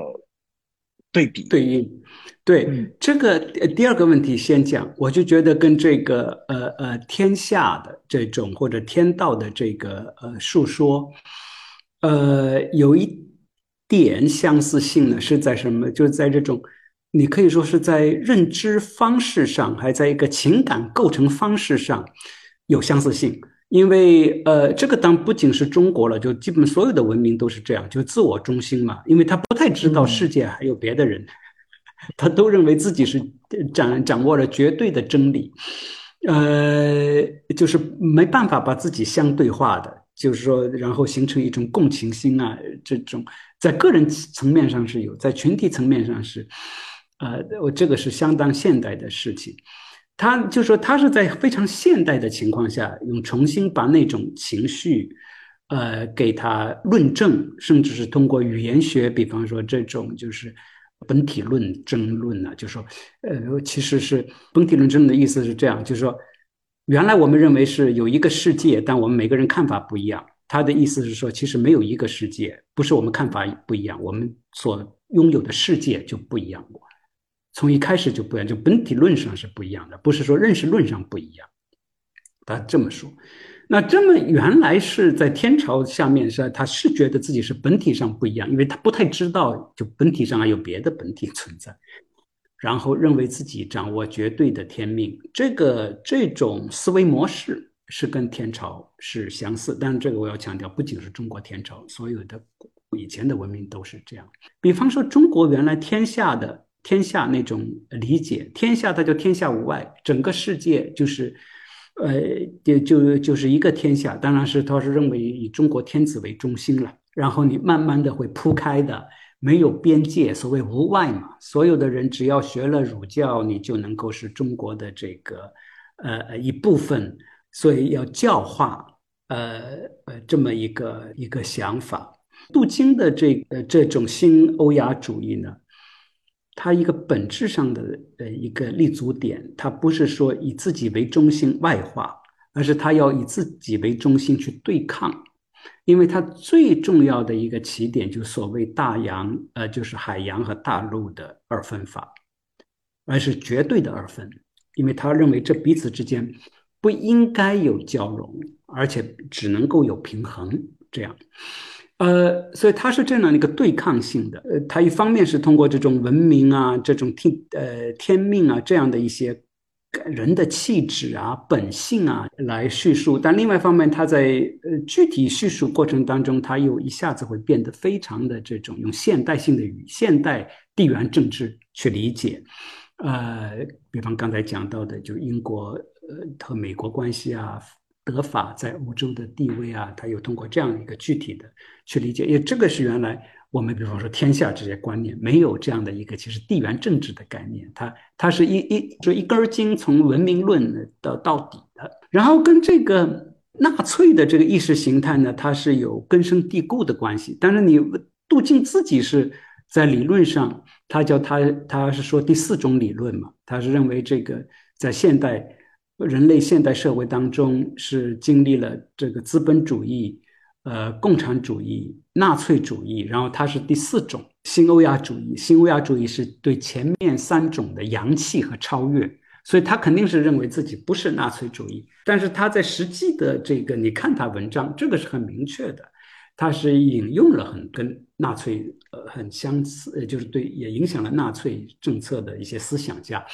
对比对应？对这个第二个问题先讲，我就觉得跟这个呃呃天下的这种或者天道的这个呃述说，呃有一点相似性呢，是在什么？就是在这种你可以说是在认知方式上，还在一个情感构成方式上有相似性。因为呃这个当不仅是中国了，就基本所有的文明都是这样，就自我中心嘛，因为他不太知道世界还有别的人。他都认为自己是掌掌握了绝对的真理，呃，就是没办法把自己相对化的，就是说，然后形成一种共情心啊，这种在个人层面上是有，在群体层面上是，呃，我这个是相当现代的事情。他就说他是在非常现代的情况下，用重新把那种情绪，呃，给他论证，甚至是通过语言学，比方说这种就是。本体论争论呢，就说，呃，其实是本体论争论的意思是这样，就是说，原来我们认为是有一个世界，但我们每个人看法不一样。他的意思是说，其实没有一个世界，不是我们看法不一样，我们所拥有的世界就不一样过，从一开始就不一样，就本体论上是不一样的，不是说认识论上不一样。他这么说。那这么原来是在天朝下面是，他是觉得自己是本体上不一样，因为他不太知道就本体上还有别的本体存在，然后认为自己掌握绝对的天命，这个这种思维模式是跟天朝是相似，但是这个我要强调，不仅是中国天朝，所有的以前的文明都是这样。比方说中国原来天下的天下那种理解，天下它叫天下无外，整个世界就是。呃，就就就是一个天下，当然是他是认为以中国天子为中心了，然后你慢慢的会铺开的，没有边界，所谓无外嘛，所有的人只要学了儒教，你就能够是中国的这个呃一部分，所以要教化，呃呃这么一个一个想法。杜金的这呃这种新欧亚主义呢？它一个本质上的呃一个立足点，它不是说以自己为中心外化，而是它要以自己为中心去对抗，因为它最重要的一个起点就所谓大洋，呃，就是海洋和大陆的二分法，而是绝对的二分，因为他认为这彼此之间不应该有交融，而且只能够有平衡这样。呃，所以它是这样的一个对抗性的。呃，它一方面是通过这种文明啊、这种天呃天命啊这样的一些人的气质啊、本性啊来叙述，但另外一方面，它在呃具体叙述过程当中，它又一下子会变得非常的这种用现代性的语、现代地缘政治去理解。呃，比方刚才讲到的，就英国呃和美国关系啊。德法在欧洲的地位啊，他又通过这样一个具体的去理解，因为这个是原来我们比方说天下这些观念没有这样的一个其实地缘政治的概念，它它是一一就一根筋从文明论到到底的，然后跟这个纳粹的这个意识形态呢，它是有根深蒂固的关系。但是你杜敬自己是在理论上，他叫他他是说第四种理论嘛，他是认为这个在现代人类现代社会当中是经历了这个资本主义、呃共产主义、纳粹主义，然后它是第四种新欧亚主义。新欧亚主义是对前面三种的扬弃和超越。所以他肯定是认为自己不是纳粹主义，但是他在实际的这个，你看他文章，这个是很明确的，他是引用了很跟纳粹呃很相似，呃就是对也影响了纳粹政策的一些思想家，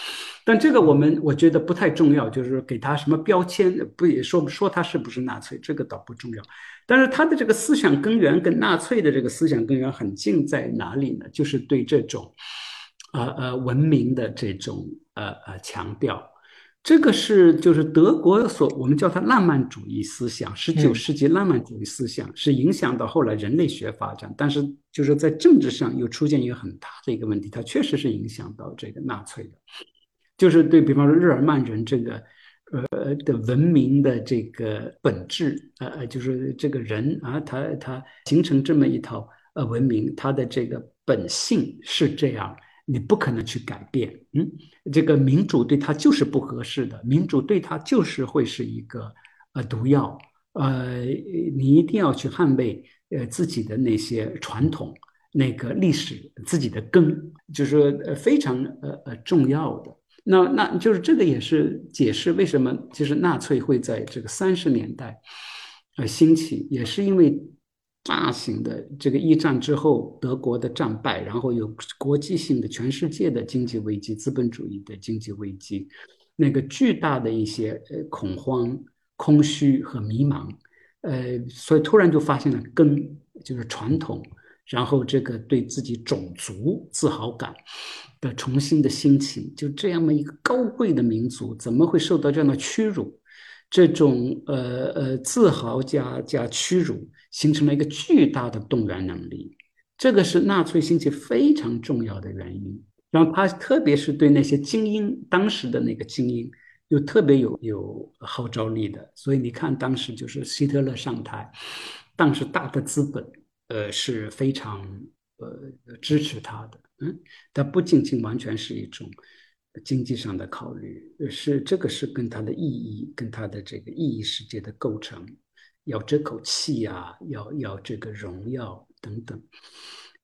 但这个我们我觉得不太重要，就是给他什么标签，不也说说他是不是纳粹，这个倒不重要，但是他的这个思想根源跟纳粹的这个思想根源很近，在哪里呢？就是对这种。呃呃，文明的这种呃呃强调，这个是就是德国所我们叫它浪漫主义思想，十九世纪浪漫主义思想是影响到后来人类学发展，但是就是在政治上又出现一个很大的一个问题，它确实是影响到这个纳粹的，就是对比方说日耳曼人这个呃的文明的这个本质，呃呃，就是这个人啊，他他形成这么一套呃文明，他的这个本性是这样。你不可能去改变，嗯，这个民主对他就是不合适的，民主对他就是会是一个呃毒药，呃，你一定要去捍卫呃自己的那些传统、那个历史、自己的根，就是呃非常呃呃重要的。那那就是这个也是解释为什么就是纳粹会在这个三十年代呃兴起，也是因为。大型的这个一战之后，德国的战败，然后有国际性的全世界的经济危机，资本主义的经济危机，那个巨大的一些呃恐慌、空虚和迷茫，呃，所以突然就发现了根，就是传统，然后这个对自己种族自豪感的重新的兴起，就这样的一个高贵的民族，怎么会受到这样的屈辱？这种呃呃自豪加加屈辱，形成了一个巨大的动员能力，这个是纳粹兴起非常重要的原因。然后他特别是对那些精英，当时的那个精英，又特别有有号召力的。所以你看，当时就是希特勒上台，当时大的资本呃是非常呃支持他的，嗯，他不仅仅完全是一种。经济上的考虑是这个是跟他的意义，跟他的这个意义世界的构成，要这口气呀，要要这个荣耀等等，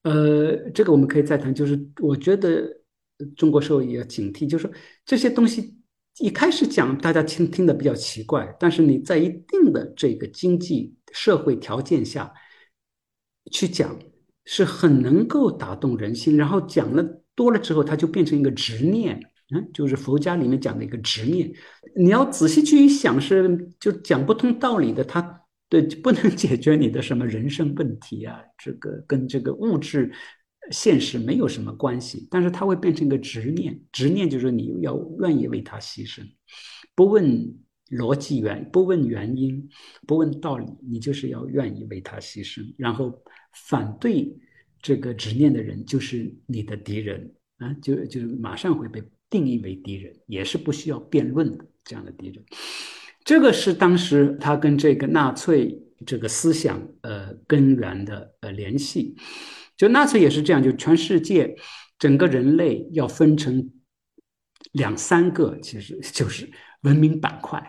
呃，这个我们可以再谈。就是我觉得中国社会也要警惕，就是说这些东西一开始讲大家听听的比较奇怪，但是你在一定的这个经济社会条件下去讲，是很能够打动人心。然后讲了多了之后，它就变成一个执念。嗯，就是佛家里面讲的一个执念，你要仔细去想，是就讲不通道理的，他对不能解决你的什么人生问题啊，这个跟这个物质现实没有什么关系，但是它会变成一个执念，执念就是你要愿意为他牺牲，不问逻辑原，不问原因，不问道理，你就是要愿意为他牺牲，然后反对这个执念的人就是你的敌人啊，就就马上会被。定义为敌人，也是不需要辩论的这样的敌人。这个是当时他跟这个纳粹这个思想呃根源的呃联系。就纳粹也是这样，就全世界整个人类要分成两三个，其实就是文明板块。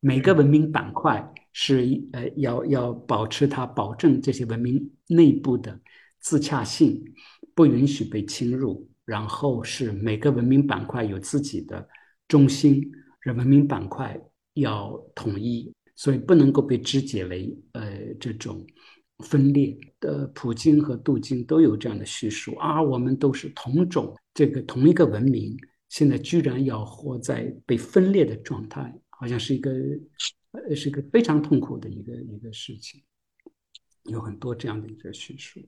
每个文明板块是呃要要保持它，保证这些文明内部的自洽性，不允许被侵入。然后是每个文明板块有自己的中心，而文明板块要统一，所以不能够被肢解为呃这种分裂的。普京和杜金都有这样的叙述啊，我们都是同种，这个同一个文明，现在居然要活在被分裂的状态，好像是一个呃是一个非常痛苦的一个一个事情，有很多这样的一个叙述。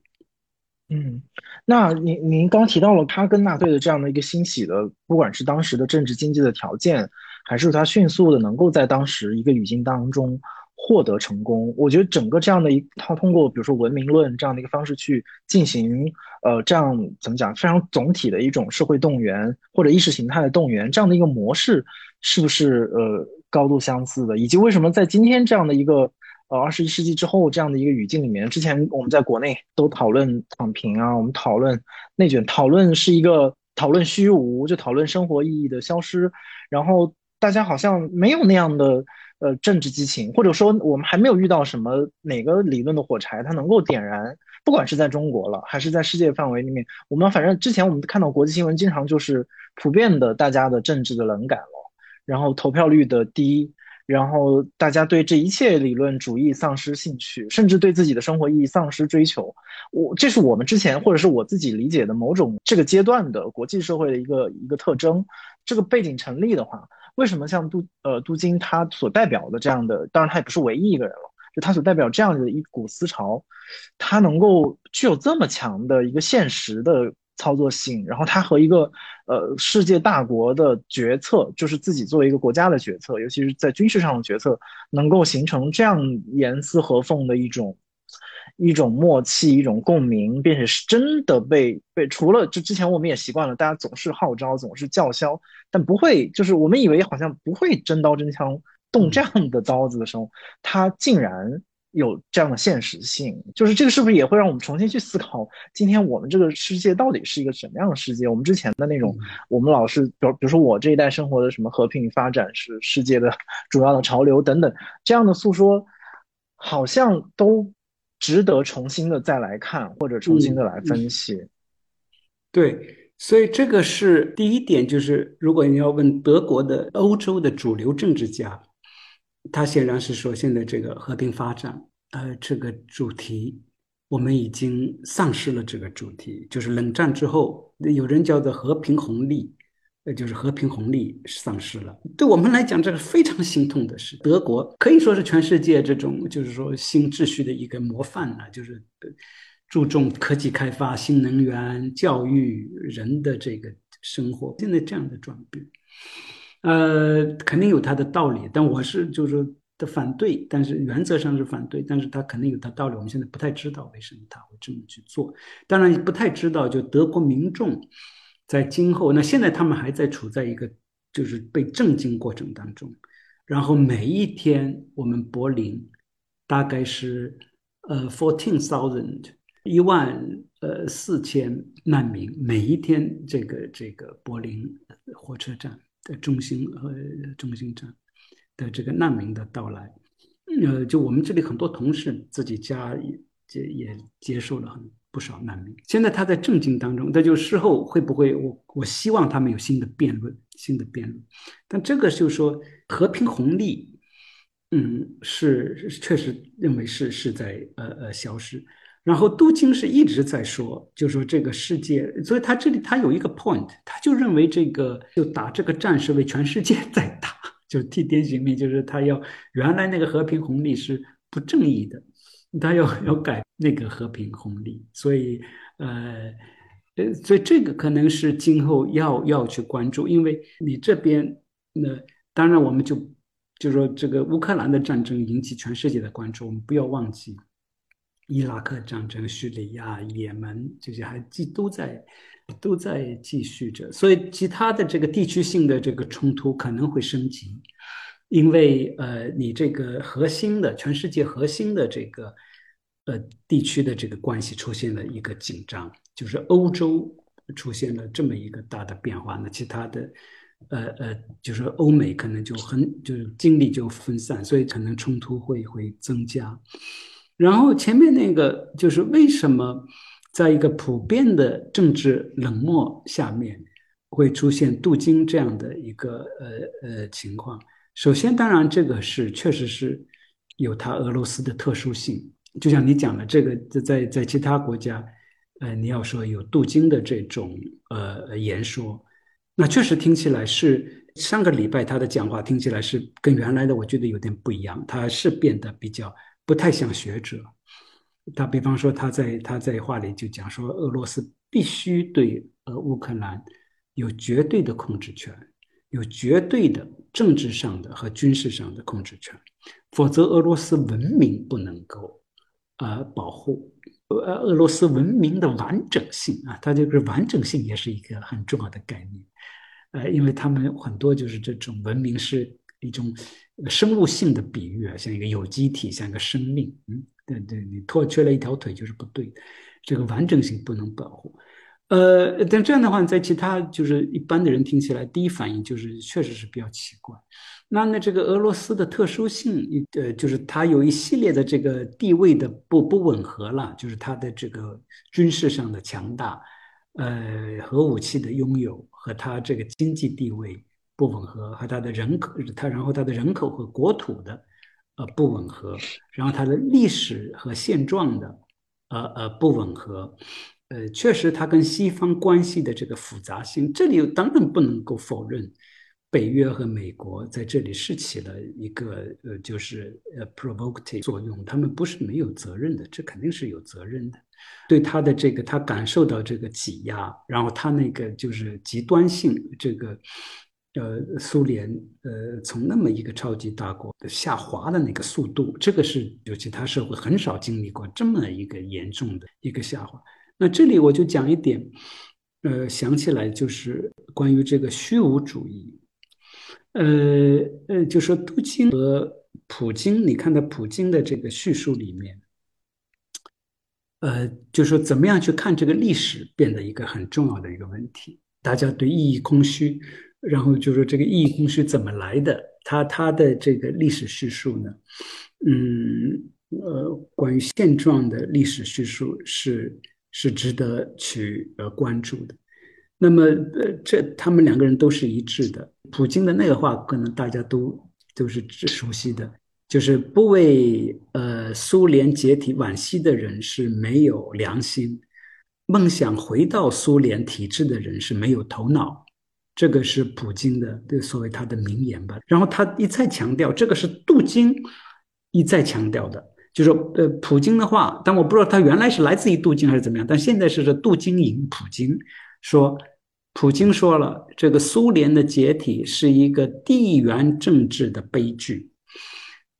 嗯，那您您刚提到了他跟纳粹的这样的一个兴起的，不管是当时的政治经济的条件，还是他迅速的能够在当时一个语境当中获得成功。我觉得整个这样的一套通过比如说文明论这样的一个方式去进行，呃，这样怎么讲非常总体的一种社会动员或者意识形态的动员这样的一个模式，是不是呃高度相似的？以及为什么在今天这样的一个呃二十一世纪之后这样的一个语境里面，之前我们在国内都讨论躺平啊，我们讨论内卷，讨论是一个讨论虚无，就讨论生活意义的消失，然后大家好像没有那样的。呃，政治激情，或者说我们还没有遇到什么哪个理论的火柴，它能够点燃，不管是在中国了，还是在世界范围里面，我们反正之前我们看到国际新闻，经常就是普遍的大家的政治的冷感了，然后投票率的低，然后大家对这一切理论主义丧失兴趣，甚至对自己的生活意义丧失追求。我这是我们之前或者是我自己理解的某种这个阶段的国际社会的一个一个特征。这个背景成立的话。为什么像杜呃杜金他所代表的这样的，当然他也不是唯一一个人了，就他所代表这样的一股思潮，他能够具有这么强的一个现实的操作性，然后他和一个呃世界大国的决策，就是自己作为一个国家的决策，尤其是在军事上的决策，能够形成这样严丝合缝的一种。一种默契，一种共鸣，并且是真的被被除了就之前我们也习惯了，大家总是号召，总是叫嚣，但不会就是我们以为好像不会真刀真枪动这样的刀子的时候，它竟然有这样的现实性。就是这个是不是也会让我们重新去思考，今天我们这个世界到底是一个什么样的世界？我们之前的那种，我们老是比如比如说我这一代生活的什么和平与发展是世界的 主要的潮流等等这样的诉说，好像都。值得重新的再来看，或者重新的来分析。对，所以这个是第一点，就是如果你要问德国的欧洲的主流政治家，他显然是说现在这个和平发展，呃，这个主题我们已经丧失了。这个主题就是冷战之后，有人叫做和平红利。呃，就是和平红利丧失了，对我们来讲，这是非常心痛的事。德国可以说是全世界这种就是说新秩序的一个模范了，就是注重科技开发、新能源、教育、人的这个生活。现在这样的转变，呃，肯定有它的道理。但我是就是的反对，但是原则上是反对，但是他肯定有他道理。我们现在不太知道为什么他会这么去做，当然不太知道就德国民众。在今后，那现在他们还在处在一个就是被震惊过程当中，然后每一天我们柏林大概是呃 fourteen thousand 一万呃四千难民，每一天这个这个柏林火车站的中心和中心站的这个难民的到来，呃，就我们这里很多同事自己家也也接受了很。不少难民，现在他在震惊当中，那就事后会不会？我我希望他们有新的辩论，新的辩论。但这个就是说和平红利，嗯，是确实认为是是在呃呃消失。然后杜金是一直在说，就说这个世界，所以他这里他有一个 point，他就认为这个就打这个战是为全世界在打，就替天行命，就是他要原来那个和平红利是不正义的。他要要改那个和平红利，所以，呃，呃，所以这个可能是今后要要去关注，因为你这边，那当然我们就就说这个乌克兰的战争引起全世界的关注，我们不要忘记，伊拉克战争、叙利亚、也门这些还继都在都在继续着，所以其他的这个地区性的这个冲突可能会升级。因为呃，你这个核心的全世界核心的这个呃地区的这个关系出现了一个紧张，就是欧洲出现了这么一个大的变化，那其他的呃呃，就是欧美可能就很就是精力就分散，所以可能冲突会会增加。然后前面那个就是为什么在一个普遍的政治冷漠下面会出现镀金这样的一个呃呃情况？首先，当然，这个是确实是有它俄罗斯的特殊性。就像你讲的，这个在在其他国家，呃，你要说有镀金的这种呃言说，那确实听起来是上个礼拜他的讲话听起来是跟原来的我觉得有点不一样，他是变得比较不太像学者。他比方说他在他在话里就讲说，俄罗斯必须对呃乌克兰有绝对的控制权。有绝对的政治上的和军事上的控制权，否则俄罗斯文明不能够呃保护。呃，俄罗斯文明的完整性啊，它这个完整性也是一个很重要的概念。呃，因为他们很多就是这种文明是一种生物性的比喻啊，像一个有机体，像一个生命。嗯，对对，你脱缺了一条腿就是不对，这个完整性不能保护。呃，但这样的话，在其他就是一般的人听起来，第一反应就是确实是比较奇怪。那那这个俄罗斯的特殊性，呃，就是它有一系列的这个地位的不不吻合了，就是它的这个军事上的强大，呃，核武器的拥有和它这个经济地位不吻合，和它的人口，它然后它的人口和国土的呃不吻合，然后它的历史和现状的呃呃不吻合。呃，确实，它跟西方关系的这个复杂性，这里当然不能够否认，北约和美国在这里是起了一个呃，就是呃 provocative 作用，他们不是没有责任的，这肯定是有责任的。对他的这个，他感受到这个挤压，然后他那个就是极端性，这个呃，苏联呃，从那么一个超级大国的下滑的那个速度，这个是有其他社会很少经历过这么一个严重的一个下滑。那这里我就讲一点，呃，想起来就是关于这个虚无主义，呃呃，就说杜金和普京，你看到普京的这个叙述里面，呃，就说怎么样去看这个历史，变得一个很重要的一个问题。大家对意义空虚，然后就说这个意义空虚怎么来的？他他的这个历史叙述呢，嗯呃，关于现状的历史叙述是。是值得去呃关注的。那么呃，这他们两个人都是一致的。普京的那个话，可能大家都都是熟悉的，就是不为呃苏联解体惋惜的人是没有良心，梦想回到苏联体制的人是没有头脑。这个是普京的所谓他的名言吧。然后他一再强调，这个是杜金一再强调的。就说呃，普京的话，但我不知道他原来是来自于杜金还是怎么样，但现在是这杜金引普京说，普京说了，这个苏联的解体是一个地缘政治的悲剧。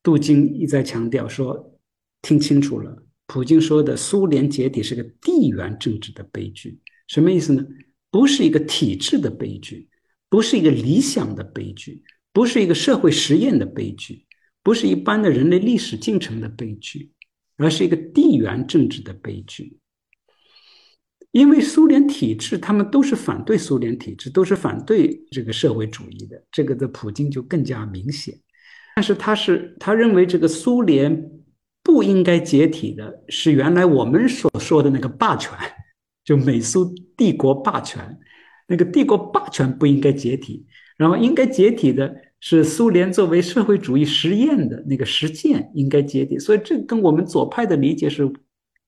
杜金一再强调说，听清楚了，普京说的苏联解体是个地缘政治的悲剧，什么意思呢？不是一个体制的悲剧，不是一个理想的悲剧，不是一个社会实验的悲剧。不是一般的人类历史进程的悲剧，而是一个地缘政治的悲剧。因为苏联体制，他们都是反对苏联体制，都是反对这个社会主义的。这个的普京就更加明显。但是他是他认为这个苏联不应该解体的，是原来我们所说的那个霸权，就美苏帝国霸权，那个帝国霸权不应该解体，然后应该解体的。是苏联作为社会主义实验的那个实践应该解体，所以这跟我们左派的理解是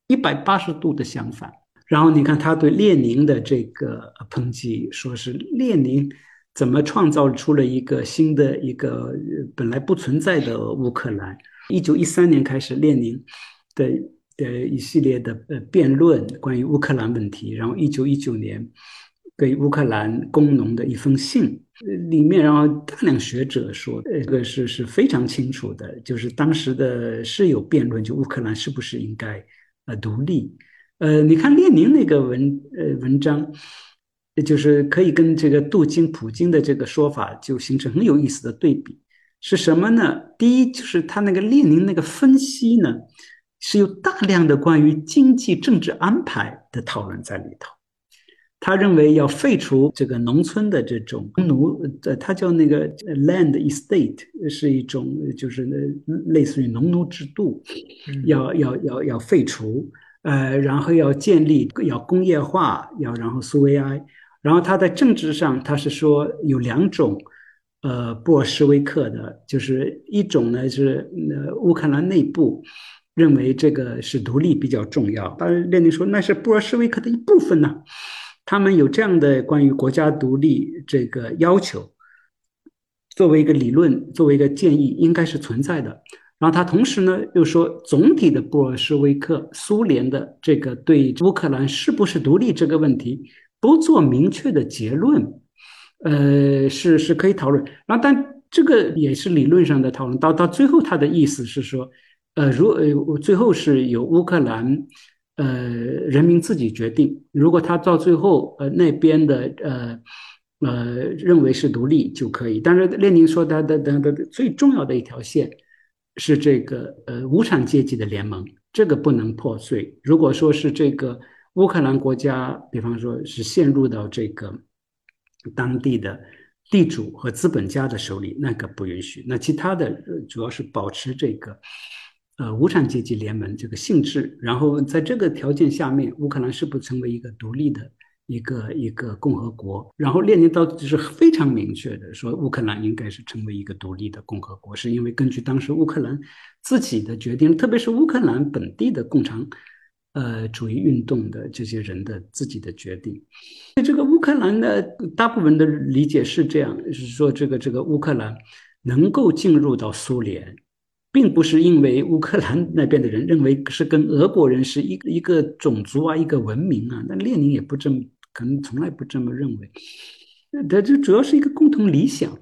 一百八十度的相反。然后你看他对列宁的这个抨击，说是列宁怎么创造出了一个新的一个本来不存在的乌克兰。一九一三年开始，列宁的呃一系列的呃辩论关于乌克兰问题，然后一九一九年。给乌克兰工农的一封信，里面然后大量学者说，这个是是非常清楚的，就是当时的是有辩论，就乌克兰是不是应该呃独立？呃，你看列宁那个文呃文章，就是可以跟这个杜金、普京的这个说法就形成很有意思的对比，是什么呢？第一就是他那个列宁那个分析呢，是有大量的关于经济政治安排的讨论在里头。他认为要废除这个农村的这种奴，呃，他叫那个 land estate，是一种就是类似于农奴制度，要要要要废除，呃，然后要建立要工业化，要然后苏维埃，然后他在政治上他是说有两种，呃，布尔什维克的，就是一种呢是呃乌克兰内部认为这个是独立比较重要，当然列宁说那是布尔什维克的一部分呢。他们有这样的关于国家独立这个要求，作为一个理论，作为一个建议，应该是存在的。然后他同时呢又说，总体的布尔什维克苏联的这个对乌克兰是不是独立这个问题不做明确的结论，呃，是是可以讨论。然后，但这个也是理论上的讨论。到到最后，他的意思是说，呃，如呃，最后是由乌克兰呃人民自己决定。如果他到最后呃那边的呃呃认为是独立就可以。但是列宁说他的的的最重要的一条线是这个呃无产阶级的联盟，这个不能破碎。如果说是这个乌克兰国家，比方说是陷入到这个。当地的地主和资本家的手里，那个不允许。那其他的主要是保持这个，呃，无产阶级联盟这个性质。然后在这个条件下面，乌克兰是不成为一个独立的一个一个共和国。然后列宁到就是非常明确的说，乌克兰应该是成为一个独立的共和国，是因为根据当时乌克兰自己的决定，特别是乌克兰本地的共产。呃，主义运动的这些人的自己的决定，那这个乌克兰的大部分的理解是这样，是说这个这个乌克兰能够进入到苏联，并不是因为乌克兰那边的人认为是跟俄国人是一一个种族啊，一个文明啊，那列宁也不这么，可能从来不这么认为，他这主要是一个共同理想，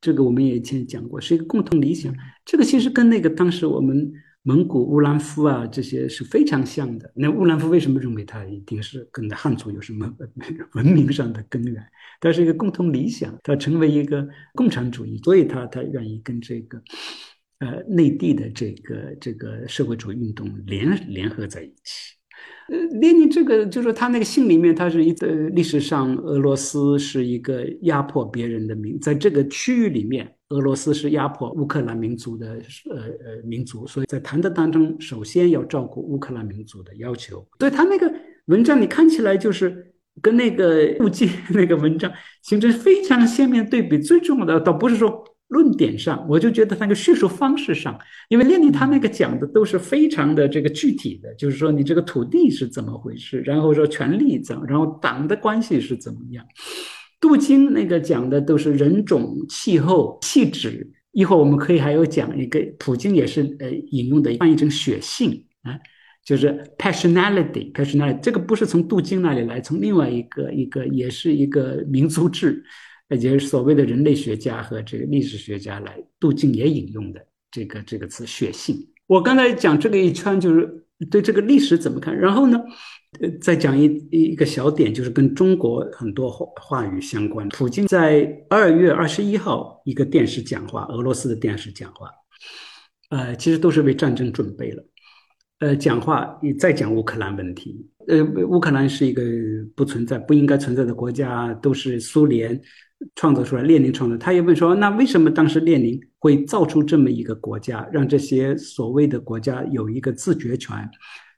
这个我们也以前讲过，是一个共同理想，这个其实跟那个当时我们。蒙古乌兰夫啊，这些是非常像的。那乌兰夫为什么认为他一定是跟汉族有什么文明 上的根源？他是一个共同理想，他成为一个共产主义，所以他他愿意跟这个呃内地的这个这个社会主义运动联联合在一起。呃，列宁这个就是他那个信里面，他是一个历史上俄罗斯是一个压迫别人的民，在这个区域里面，俄罗斯是压迫乌克兰民族的呃呃民族，所以在谈的当中，首先要照顾乌克兰民族的要求。所以他那个文章你看起来就是跟那个杜金 那个文章形成非常鲜明对比。最重要的倒不是说。论点上，我就觉得那个叙述方式上，因为列宁他那个讲的都是非常的这个具体的，就是说你这个土地是怎么回事，然后说权力怎，然后党的关系是怎么样。杜金那个讲的都是人种、气候、气质。一会儿我们可以还有讲一个，普京也是呃引用的，翻译成血性啊，就是 passionality，passionality 这个不是从杜金那里来，从另外一个一个也是一个民族志。也就是所谓的人类学家和这个历史学家来，杜敬也引用的这个这个词“血性”。我刚才讲这个一圈，就是对这个历史怎么看。然后呢，呃，再讲一一个小点，就是跟中国很多话话语相关。普京在二月二十一号一个电视讲话，俄罗斯的电视讲话，呃，其实都是为战争准备了。呃，讲话你再讲乌克兰问题，呃，乌克兰是一个不存在、不应该存在的国家，都是苏联。创造出来，列宁创造。他也问说：“那为什么当时列宁会造出这么一个国家，让这些所谓的国家有一个自决权，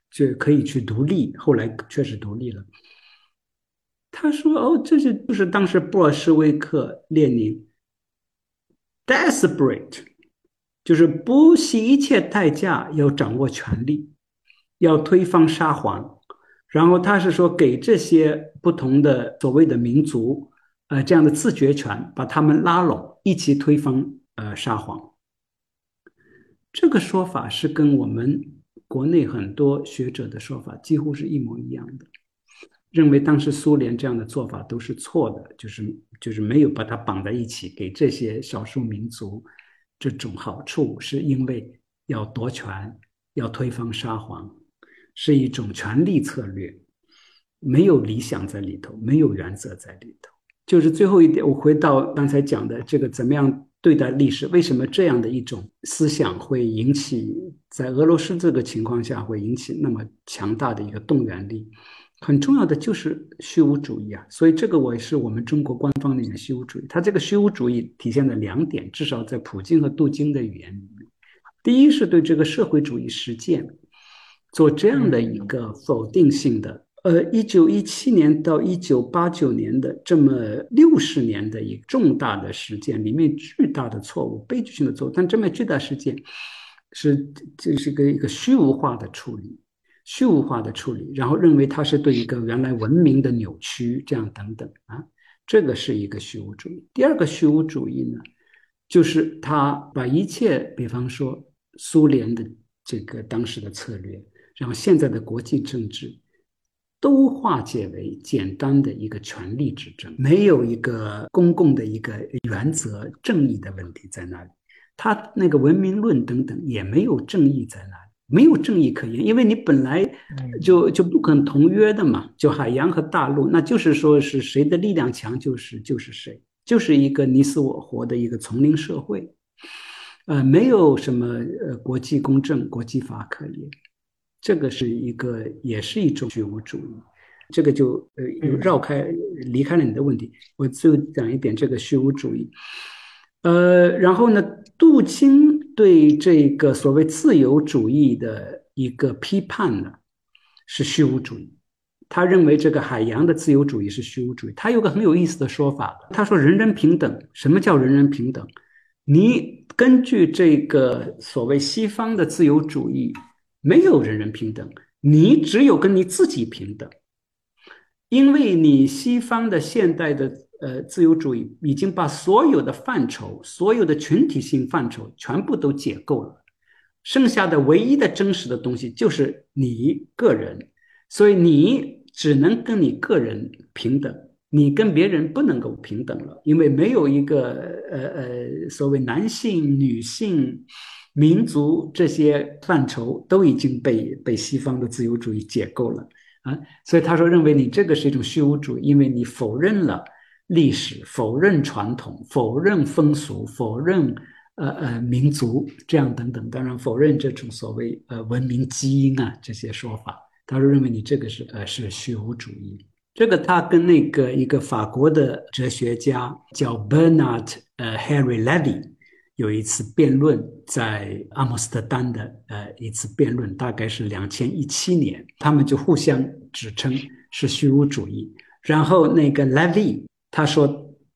就可以去独立？后来确实独立了。”他说：“哦，这是就是当时布尔什维克列宁 desperate，就是不惜一切代价要掌握权力，要推翻沙皇。然后他是说给这些不同的所谓的民族。”呃，这样的自觉权把他们拉拢，一起推翻呃沙皇。这个说法是跟我们国内很多学者的说法几乎是一模一样的，认为当时苏联这样的做法都是错的，就是就是没有把它绑在一起，给这些少数民族这种好处，是因为要夺权，要推翻沙皇，是一种权力策略，没有理想在里头，没有原则在里头。就是最后一点，我回到刚才讲的这个怎么样对待历史？为什么这样的一种思想会引起在俄罗斯这个情况下会引起那么强大的一个动员力？很重要的就是虚无主义啊！所以这个我也是我们中国官方的一个虚无主义。它这个虚无主义体现了两点，至少在普京和杜京的语言里面，第一是对这个社会主义实践做这样的一个否定性的。呃，一九一七年到一九八九年的这么六十年的一个重大的事件里面，巨大的错误、悲剧性的错误，但这么巨大事件是这是个一个虚无化的处理，虚无化的处理，然后认为它是对一个原来文明的扭曲，这样等等啊，这个是一个虚无主义。第二个虚无主义呢，就是他把一切，比方说苏联的这个当时的策略，然后现在的国际政治。都化解为简单的一个权力之争，没有一个公共的一个原则、正义的问题在那里。他那个文明论等等也没有正义在那里，没有正义可言，因为你本来就就不可能同约的嘛，就海洋和大陆，那就是说是谁的力量强就是就是谁，就是一个你死我活的一个丛林社会，呃，没有什么呃国际公正、国际法可言。这个是一个，也是一种虚无主义，这个就呃又绕开离开了你的问题。我最后讲一点这个虚无主义，呃，然后呢，杜青对这个所谓自由主义的一个批判呢，是虚无主义。他认为这个海洋的自由主义是虚无主义。他有个很有意思的说法，他说人人平等。什么叫人人平等？你根据这个所谓西方的自由主义。没有人人平等，你只有跟你自己平等，因为你西方的现代的呃自由主义已经把所有的范畴、所有的群体性范畴全部都解构了，剩下的唯一的真实的东西就是你个人，所以你只能跟你个人平等，你跟别人不能够平等了，因为没有一个呃呃所谓男性、女性。民族这些范畴都已经被被西方的自由主义解构了啊，所以他说认为你这个是一种虚无主义，因为你否认了历史，否认传统，否认风俗，否认呃呃民族这样等等，当然否认这种所谓呃文明基因啊这些说法。他说认为你这个是呃是虚无主义。这个他跟那个一个法国的哲学家叫 Bernard 呃 Harry Levy。有一次辩论，在阿姆斯特丹的呃一次辩论，大概是两千一七年，他们就互相指称是虚无主义。然后那个 Levy 他说：“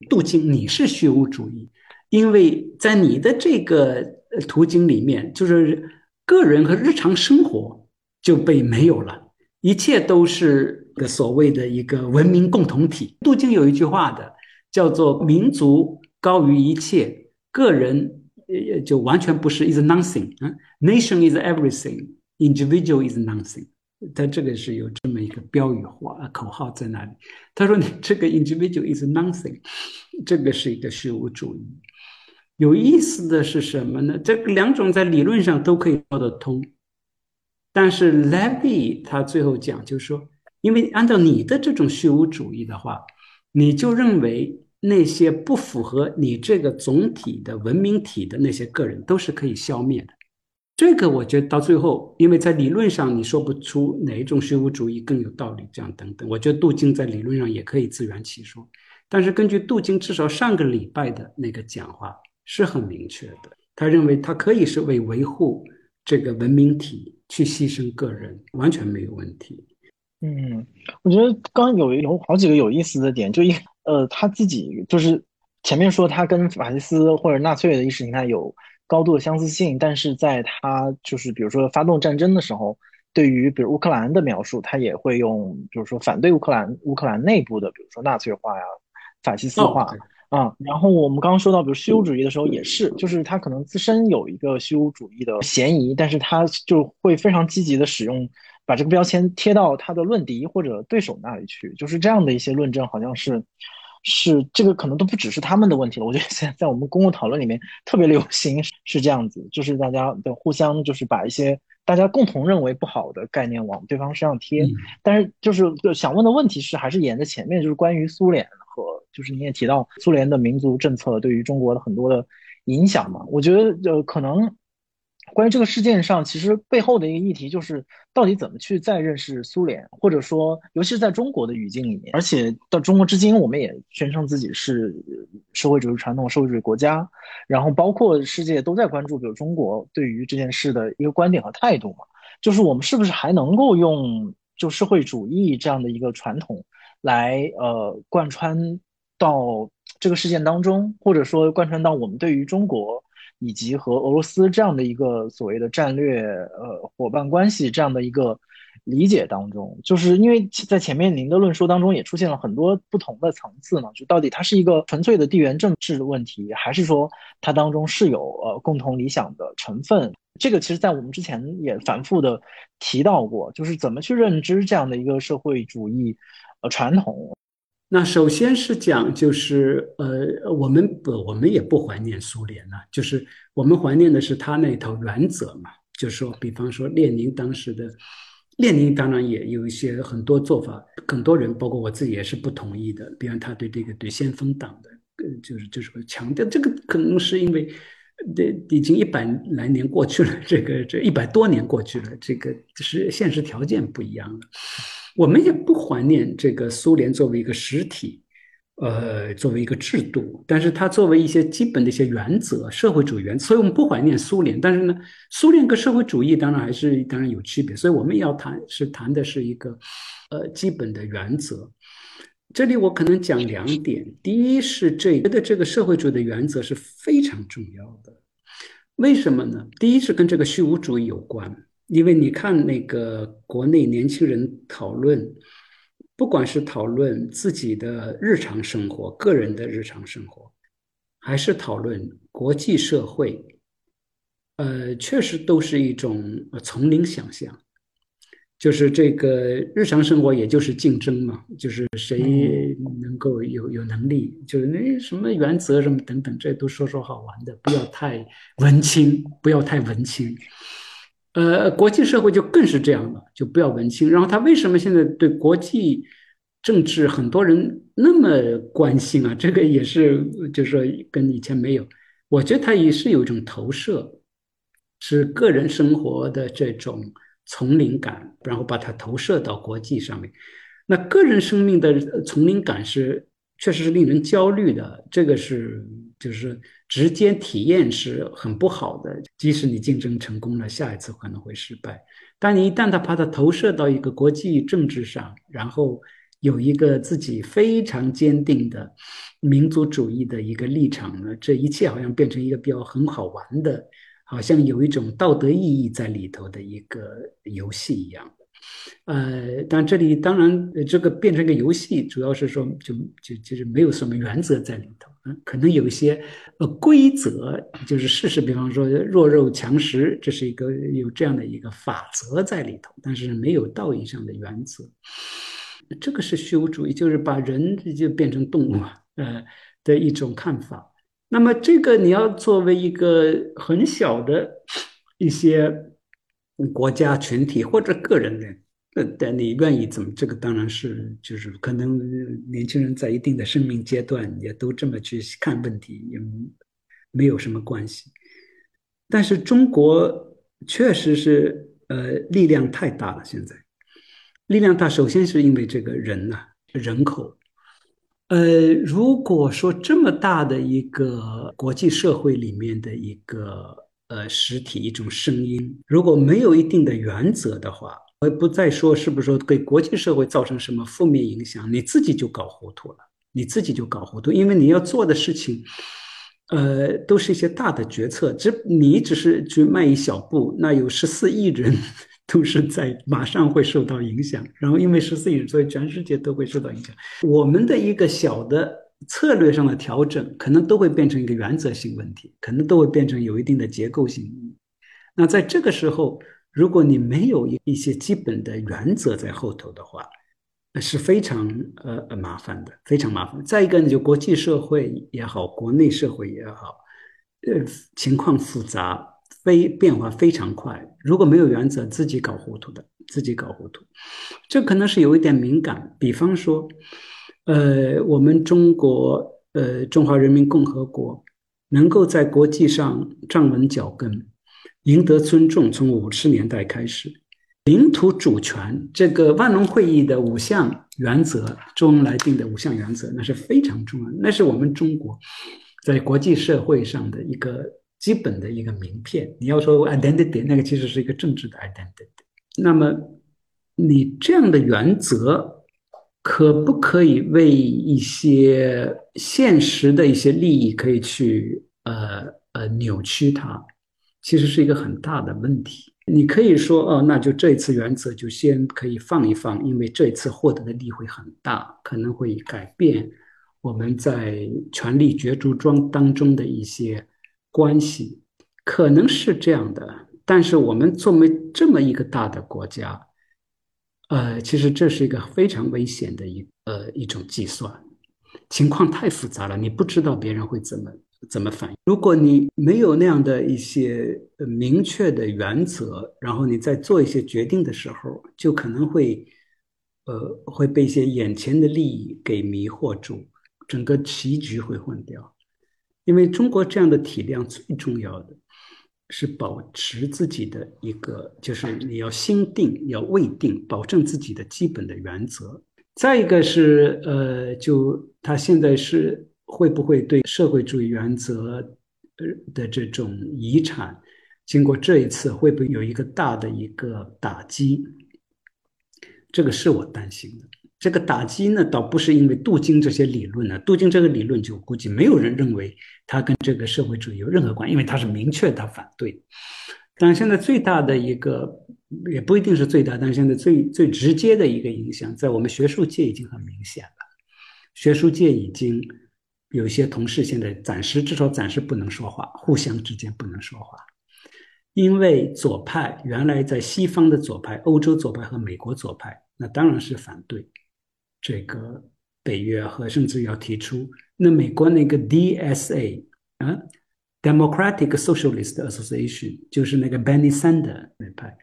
杜金，你是虚无主义，因为在你的这个途径里面，就是个人和日常生活就被没有了，一切都是个所谓的一个文明共同体。”杜金有一句话的，叫做“民族高于一切”。个人呃就完全不是 is nothing 啊，nation is everything，individual is nothing。他这个是有这么一个标语话口号在那里。他说你这个 individual is nothing，这个是一个虚无主义。有意思的是什么呢？这两种在理论上都可以说得通，但是 Levy 他最后讲就是说，因为按照你的这种虚无主义的话，你就认为。那些不符合你这个总体的文明体的那些个人都是可以消灭的。这个我觉得到最后，因为在理论上你说不出哪一种虚无主义更有道理，这样等等。我觉得杜金在理论上也可以自圆其说，但是根据杜金至少上个礼拜的那个讲话是很明确的，他认为他可以是为维护这个文明体去牺牲个人，完全没有问题。嗯，我觉得刚有有好几个有意思的点，就一。呃，他自己就是前面说他跟法西斯或者纳粹的意识形态有高度的相似性，但是在他就是比如说发动战争的时候，对于比如乌克兰的描述，他也会用比如说反对乌克兰乌克兰内部的比如说纳粹化呀、法西斯化啊。然后我们刚刚说到比如虚无主义的时候也是，就是他可能自身有一个虚无主义的嫌疑，但是他就会非常积极的使用把这个标签贴到他的论敌或者对手那里去，就是这样的一些论证好像是。是这个可能都不只是他们的问题了，我觉得现在在我们公共讨论里面特别流行是这样子，就是大家的互相就是把一些大家共同认为不好的概念往对方身上贴。但是就是想问的问题是，还是沿着前面就是关于苏联和就是你也提到苏联的民族政策对于中国的很多的影响嘛？我觉得呃可能。关于这个事件上，其实背后的一个议题就是，到底怎么去再认识苏联，或者说，尤其是在中国的语境里面，而且到中国至今，我们也宣称自己是社会主义传统社会主义国家，然后包括世界都在关注，比如中国对于这件事的一个观点和态度嘛，就是我们是不是还能够用就社会主义这样的一个传统来呃贯穿到这个事件当中，或者说贯穿到我们对于中国。以及和俄罗斯这样的一个所谓的战略呃伙伴关系这样的一个理解当中，就是因为在前面您的论述当中也出现了很多不同的层次嘛，就到底它是一个纯粹的地缘政治的问题，还是说它当中是有呃共同理想的成分？这个其实，在我们之前也反复的提到过，就是怎么去认知这样的一个社会主义呃传统。那首先是讲，就是呃，我们不，我们也不怀念苏联了，就是我们怀念的是他那套原则嘛。就是说，比方说列宁当时的，列宁当然也有一些很多做法，很多人包括我自己也是不同意的。比方他对这个对先锋党的，呃，就是就是强调这个，可能是因为。这已经一百来年过去了，这个这一百多年过去了，这个是现实条件不一样了。我们也不怀念这个苏联作为一个实体，呃，作为一个制度，但是它作为一些基本的一些原则，社会主义原则，所以我们不怀念苏联。但是呢，苏联跟社会主义当然还是当然有区别，所以我们要谈是谈的是一个呃基本的原则。这里我可能讲两点，第一是这个的这个社会主义的原则是非常重要的，为什么呢？第一是跟这个虚无主义有关，因为你看那个国内年轻人讨论，不管是讨论自己的日常生活、个人的日常生活，还是讨论国际社会，呃，确实都是一种丛林想象。就是这个日常生活，也就是竞争嘛，就是谁能够有有能力，就是那什么原则什么等等，这都说说好玩的，不要太文青，不要太文青。呃，国际社会就更是这样了，就不要文青。然后他为什么现在对国际政治很多人那么关心啊？这个也是，就是说跟以前没有，我觉得他也是有一种投射，是个人生活的这种。丛林感，然后把它投射到国际上面，那个人生命的丛林感是确实是令人焦虑的。这个是就是直接体验是很不好的。即使你竞争成功了，下一次可能会失败。但你一旦他把它投射到一个国际政治上，然后有一个自己非常坚定的民族主义的一个立场呢，这一切好像变成一个比较很好玩的。好像有一种道德意义在里头的一个游戏一样，呃，但这里当然这个变成一个游戏，主要是说就就就是没有什么原则在里头，可能有一些呃规则，就是事实，比方说弱肉强食，这是一个有这样的一个法则在里头，但是没有道义上的原则，这个是虚无主义，就是把人就变成动物，呃的一种看法。那么这个你要作为一个很小的一些国家群体或者个人的，呃，你愿意怎么？这个当然是就是可能年轻人在一定的生命阶段也都这么去看问题，也没有什么关系。但是中国确实是呃力量太大了，现在力量大，首先是因为这个人呐，人口。呃，如果说这么大的一个国际社会里面的一个呃实体一种声音，如果没有一定的原则的话，我不再说是不是说给国际社会造成什么负面影响，你自己就搞糊涂了，你自己就搞糊涂，因为你要做的事情，呃，都是一些大的决策，只你只是去迈一小步，那有十四亿人。都是在马上会受到影响，然后因为十四亿人，所以全世界都会受到影响。我们的一个小的策略上的调整，可能都会变成一个原则性问题，可能都会变成有一定的结构性。那在这个时候，如果你没有一一些基本的原则在后头的话，是非常呃麻烦的，非常麻烦。再一个呢，就国际社会也好，国内社会也好，呃，情况复杂。非变化非常快，如果没有原则，自己搞糊涂的，自己搞糊涂，这可能是有一点敏感。比方说，呃，我们中国，呃，中华人民共和国能够在国际上站稳脚跟，赢得尊重，从五十年代开始，领土主权这个万隆会议的五项原则，周恩来定的五项原则，那是非常重要，那是我们中国在国际社会上的一个。基本的一个名片，你要说 identity，那个其实是一个政治的 identity。那么，你这样的原则可不可以为一些现实的一些利益可以去呃呃扭曲它？其实是一个很大的问题。你可以说哦，那就这一次原则就先可以放一放，因为这一次获得的利会很大，可能会改变我们在权力角逐中当中的一些。关系可能是这样的，但是我们作为这么一个大的国家，呃，其实这是一个非常危险的一呃一种计算，情况太复杂了，你不知道别人会怎么怎么反应。如果你没有那样的一些明确的原则，然后你在做一些决定的时候，就可能会呃会被一些眼前的利益给迷惑住，整个棋局会混掉。因为中国这样的体量最重要的。是保持自己的一个，就是你要心定，要未定，保证自己的基本的原则。再一个是，呃，就他现在是会不会对社会主义原则呃的这种遗产，经过这一次会不会有一个大的一个打击？这个是我担心的。这个打击呢，倒不是因为杜金这些理论呢，杜金这个理论就估计没有人认为他跟这个社会主义有任何关因为他是明确他反对。但现在最大的一个也不一定是最大，但是现在最最直接的一个影响，在我们学术界已经很明显了。学术界已经有些同事现在暂时至少暂时不能说话，互相之间不能说话，因为左派原来在西方的左派，欧洲左派和美国左派，那当然是反对。这个北约和甚至要提出，那美国那个 DSA 啊，Democratic Socialist Association，就是那个 Benny Sander 那派，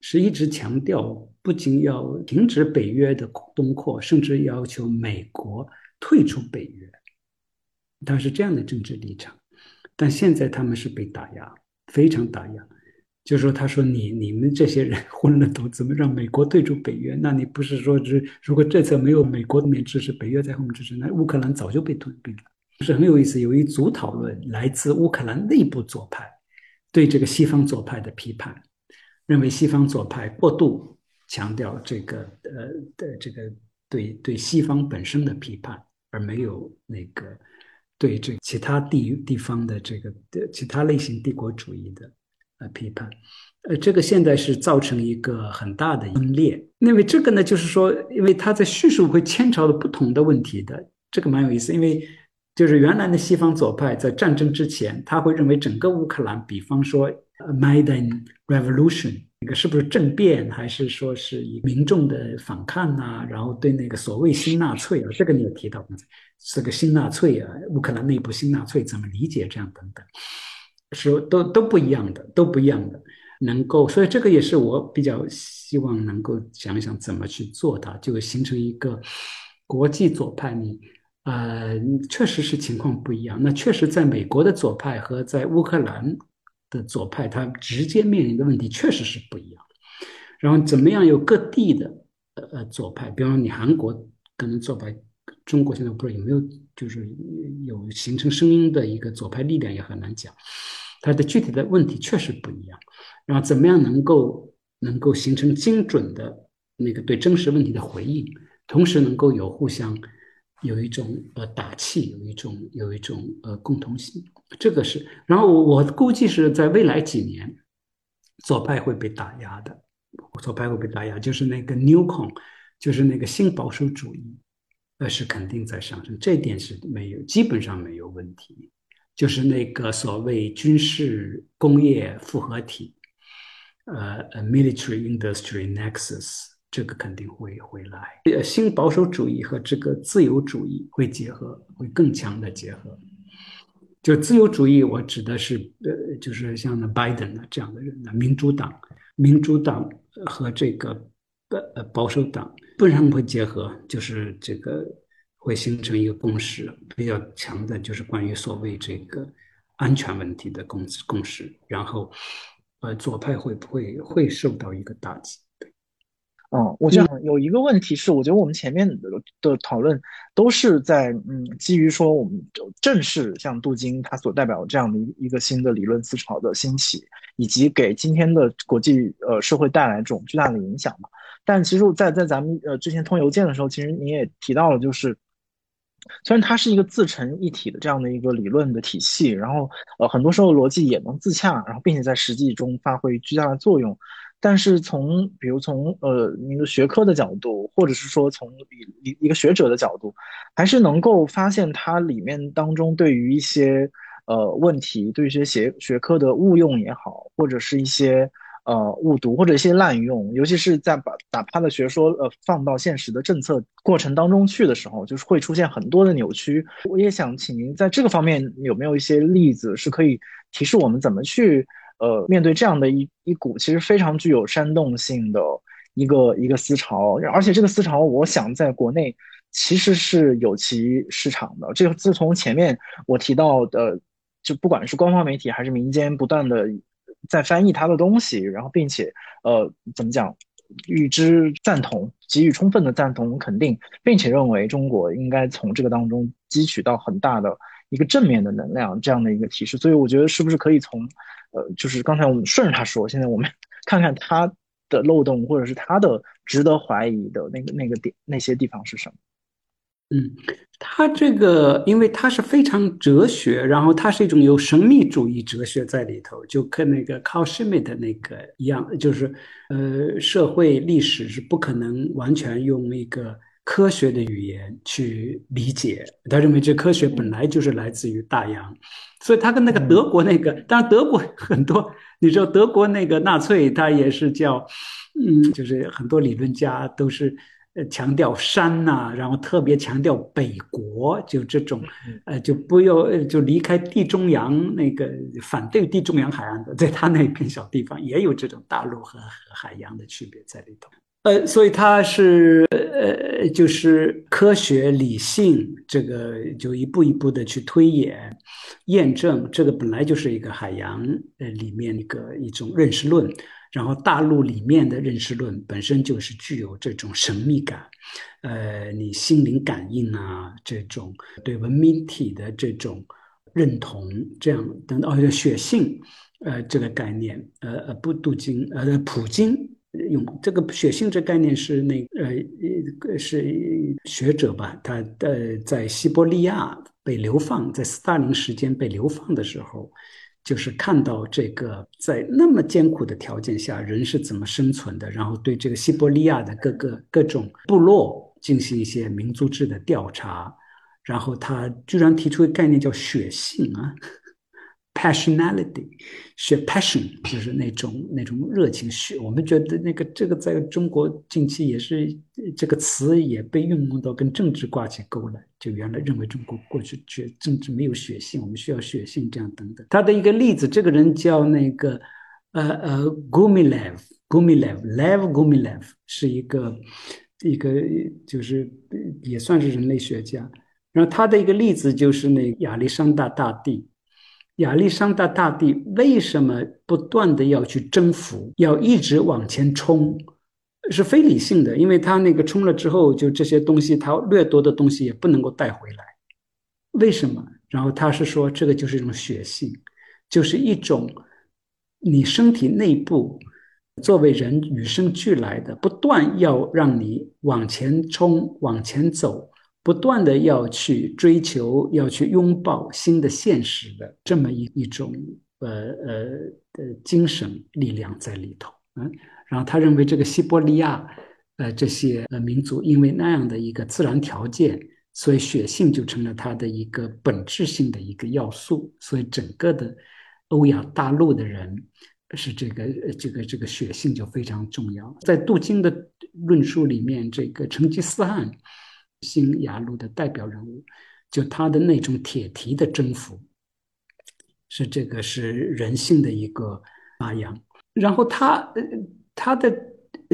是一直强调不仅要停止北约的东扩，甚至要求美国退出北约，他是这样的政治立场。但现在他们是被打压，非常打压。就说他说你你们这些人 昏了头，怎么让美国对住北约？那你不是说是如果这次没有美国的面支持，北约在后面支持，那乌克兰早就被吞并了。是很有意思，有一组讨论来自乌克兰内部左派对这个西方左派的批判，认为西方左派过度强调这个呃的这个对对西方本身的批判，而没有那个对这其他地地方的这个的其他类型帝国主义的。呃，批判，呃，这个现在是造成一个很大的分裂。因为这个呢，就是说，因为他在叙述会牵扯到不同的问题的，这个蛮有意思。因为就是原来的西方左派在战争之前，他会认为整个乌克兰，比方说 Maidan Revolution，那个是不是政变，还是说是以民众的反抗啊，然后对那个所谓新纳粹啊，这个你有提到，这个新纳粹啊，乌克兰内部新纳粹怎么理解这样等等。是都都不一样的，都不一样的，能够，所以这个也是我比较希望能够想想怎么去做它，就形成一个国际左派。你，呃，确实是情况不一样。那确实在美国的左派和在乌克兰的左派，它直接面临的问题确实是不一样。然后怎么样有各地的呃左派，比方说你韩国可能左派，中国现在不知道有没有，就是有形成声音的一个左派力量也很难讲。它的具体的问题确实不一样，然后怎么样能够能够形成精准的那个对真实问题的回应，同时能够有互相有一种呃打气，有一种有一种呃共同性，这个是。然后我我估计是在未来几年，左派会被打压的，左派会被打压，就是那个 New Con，就是那个新保守主义，那是肯定在上升，这点是没有基本上没有问题。就是那个所谓军事工业复合体，呃，military industry nexus，这个肯定会回来。呃，新保守主义和这个自由主义会结合，会更强的结合。就自由主义，我指的是呃，就是像那拜登啊这样的人，民主党，民主党和这个呃保守党，不然会结合，就是这个。会形成一个共识，比较强的就是关于所谓这个安全问题的共共识。然后，呃，左派会不会会受到一个打击？对，嗯，我想有一个问题是，我觉得我们前面的讨论都是在嗯，基于说我们正是像杜金他所代表这样的一一个新的理论思潮的兴起，以及给今天的国际呃社会带来这种巨大的影响嘛。但其实，在在咱们呃之前通邮件的时候，其实你也提到了，就是。虽然它是一个自成一体的这样的一个理论的体系，然后呃很多时候逻辑也能自洽，然后并且在实际中发挥巨大的作用，但是从比如从呃一个学科的角度，或者是说从一一个学者的角度，还是能够发现它里面当中对于一些呃问题，对一些学学科的误用也好，或者是一些呃误读或者一些滥用，尤其是在把把他的学说呃放到现实的政策过程当中去的时候，就是会出现很多的扭曲。我也想请您在这个方面有没有一些例子是可以提示我们怎么去呃面对这样的一一股其实非常具有煽动性的。一个一个思潮，而且这个思潮，我想在国内其实是有其市场的。这个自从前面我提到的，就不管是官方媒体还是民间，不断的在翻译他的东西，然后并且呃怎么讲，与之赞同，给予充分的赞同肯定，并且认为中国应该从这个当中汲取到很大的一个正面的能量，这样的一个提示。所以我觉得是不是可以从呃，就是刚才我们顺着他说，现在我们 看看他。的漏洞，或者是他的值得怀疑的那个那个点，那些地方是什么？嗯，他这个，因为他是非常哲学，然后他是一种有神秘主义哲学在里头，就跟那个 Carl Schmitt 那个一样，就是呃，社会历史是不可能完全用一个科学的语言去理解。他认为这科学本来就是来自于大洋，所以他跟那个德国那个，当然德国很多。你知道德国那个纳粹，他也是叫，嗯，就是很多理论家都是，呃，强调山呐，然后特别强调北国，就这种，呃，就不要就离开地中洋那个反对地中洋海岸的，在他那片小地方也有这种大陆和和海洋的区别在里头。呃，所以他是呃，就是科学理性这个，就一步一步的去推演、验证，这个本来就是一个海洋呃里面一个一种认识论，然后大陆里面的认识论本身就是具有这种神秘感，呃，你心灵感应啊，这种对文明体的这种认同，这样等等，哦，血性，呃，这个概念，呃呃，不镀金，呃，普京。用这个血性这概念是那呃是学者吧，他呃在西伯利亚被流放，在斯大林时间被流放的时候，就是看到这个在那么艰苦的条件下人是怎么生存的，然后对这个西伯利亚的各个各种部落进行一些民族志的调查，然后他居然提出一个概念叫血性啊。Passionality，学 passion 就是那种那种热情。学，我们觉得那个这个在中国近期也是这个词也被运用到跟政治挂起钩来。就原来认为中国过去觉政治没有血性，我们需要血性这样等等。他的一个例子，这个人叫那个呃呃 Gumilev，Gumilev，Lev Gumilev 是一个一个就是也算是人类学家。然后他的一个例子就是那亚历山大大帝。亚历山大大帝为什么不断的要去征服，要一直往前冲，是非理性的，因为他那个冲了之后，就这些东西他掠夺的东西也不能够带回来。为什么？然后他是说，这个就是一种血性，就是一种你身体内部作为人与生俱来的，不断要让你往前冲、往前走。不断的要去追求，要去拥抱新的现实的这么一一种呃呃的精神力量在里头，嗯，然后他认为这个西伯利亚呃这些呃民族因为那样的一个自然条件，所以血性就成了他的一个本质性的一个要素，所以整个的欧亚大陆的人是这个这个这个血性就非常重要，在杜金的论述里面，这个成吉思汗。新雅鲁的代表人物，就他的那种铁蹄的征服，是这个是人性的一个发扬。然后他呃他的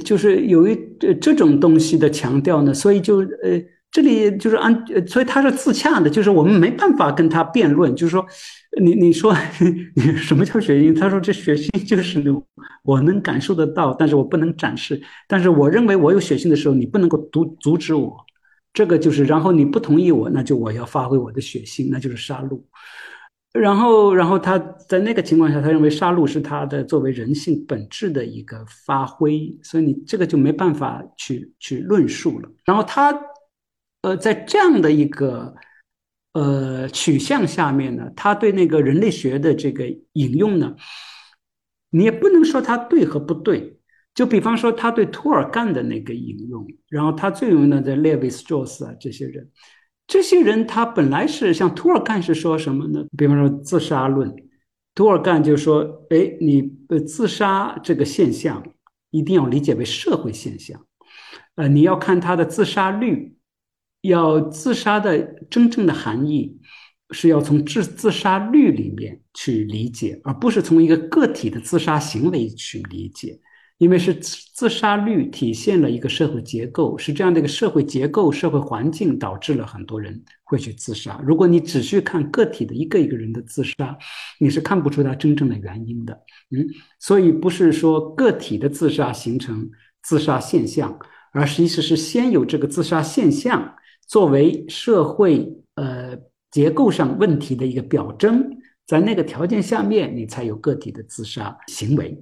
就是有一这种东西的强调呢，所以就呃这里就是按所以他是自洽的，就是我们没办法跟他辩论，就是说你你说 你什么叫血性？他说这血性就是我能感受得到，但是我不能展示。但是我认为我有血性的时候，你不能够阻阻止我。这个就是，然后你不同意我，那就我要发挥我的血性，那就是杀戮。然后，然后他在那个情况下，他认为杀戮是他的作为人性本质的一个发挥，所以你这个就没办法去去论述了。然后他，呃，在这样的一个呃取向下面呢，他对那个人类学的这个引用呢，你也不能说他对和不对。就比方说，他对涂尔干的那个引用，然后他最有名的在 Levi's 叙斯啊这些人，这些人他本来是像涂尔干是说什么呢？比方说自杀论，涂尔干就说：哎，你呃自杀这个现象一定要理解为社会现象，呃，你要看他的自杀率，要自杀的真正的含义是要从自自杀率里面去理解，而不是从一个个体的自杀行为去理解。因为是自杀率体现了一个社会结构，是这样的一个社会结构、社会环境导致了很多人会去自杀。如果你只去看个体的一个一个人的自杀，你是看不出他真正的原因的。嗯，所以不是说个体的自杀形成自杀现象，而实际是先有这个自杀现象作为社会呃结构上问题的一个表征，在那个条件下面，你才有个体的自杀行为。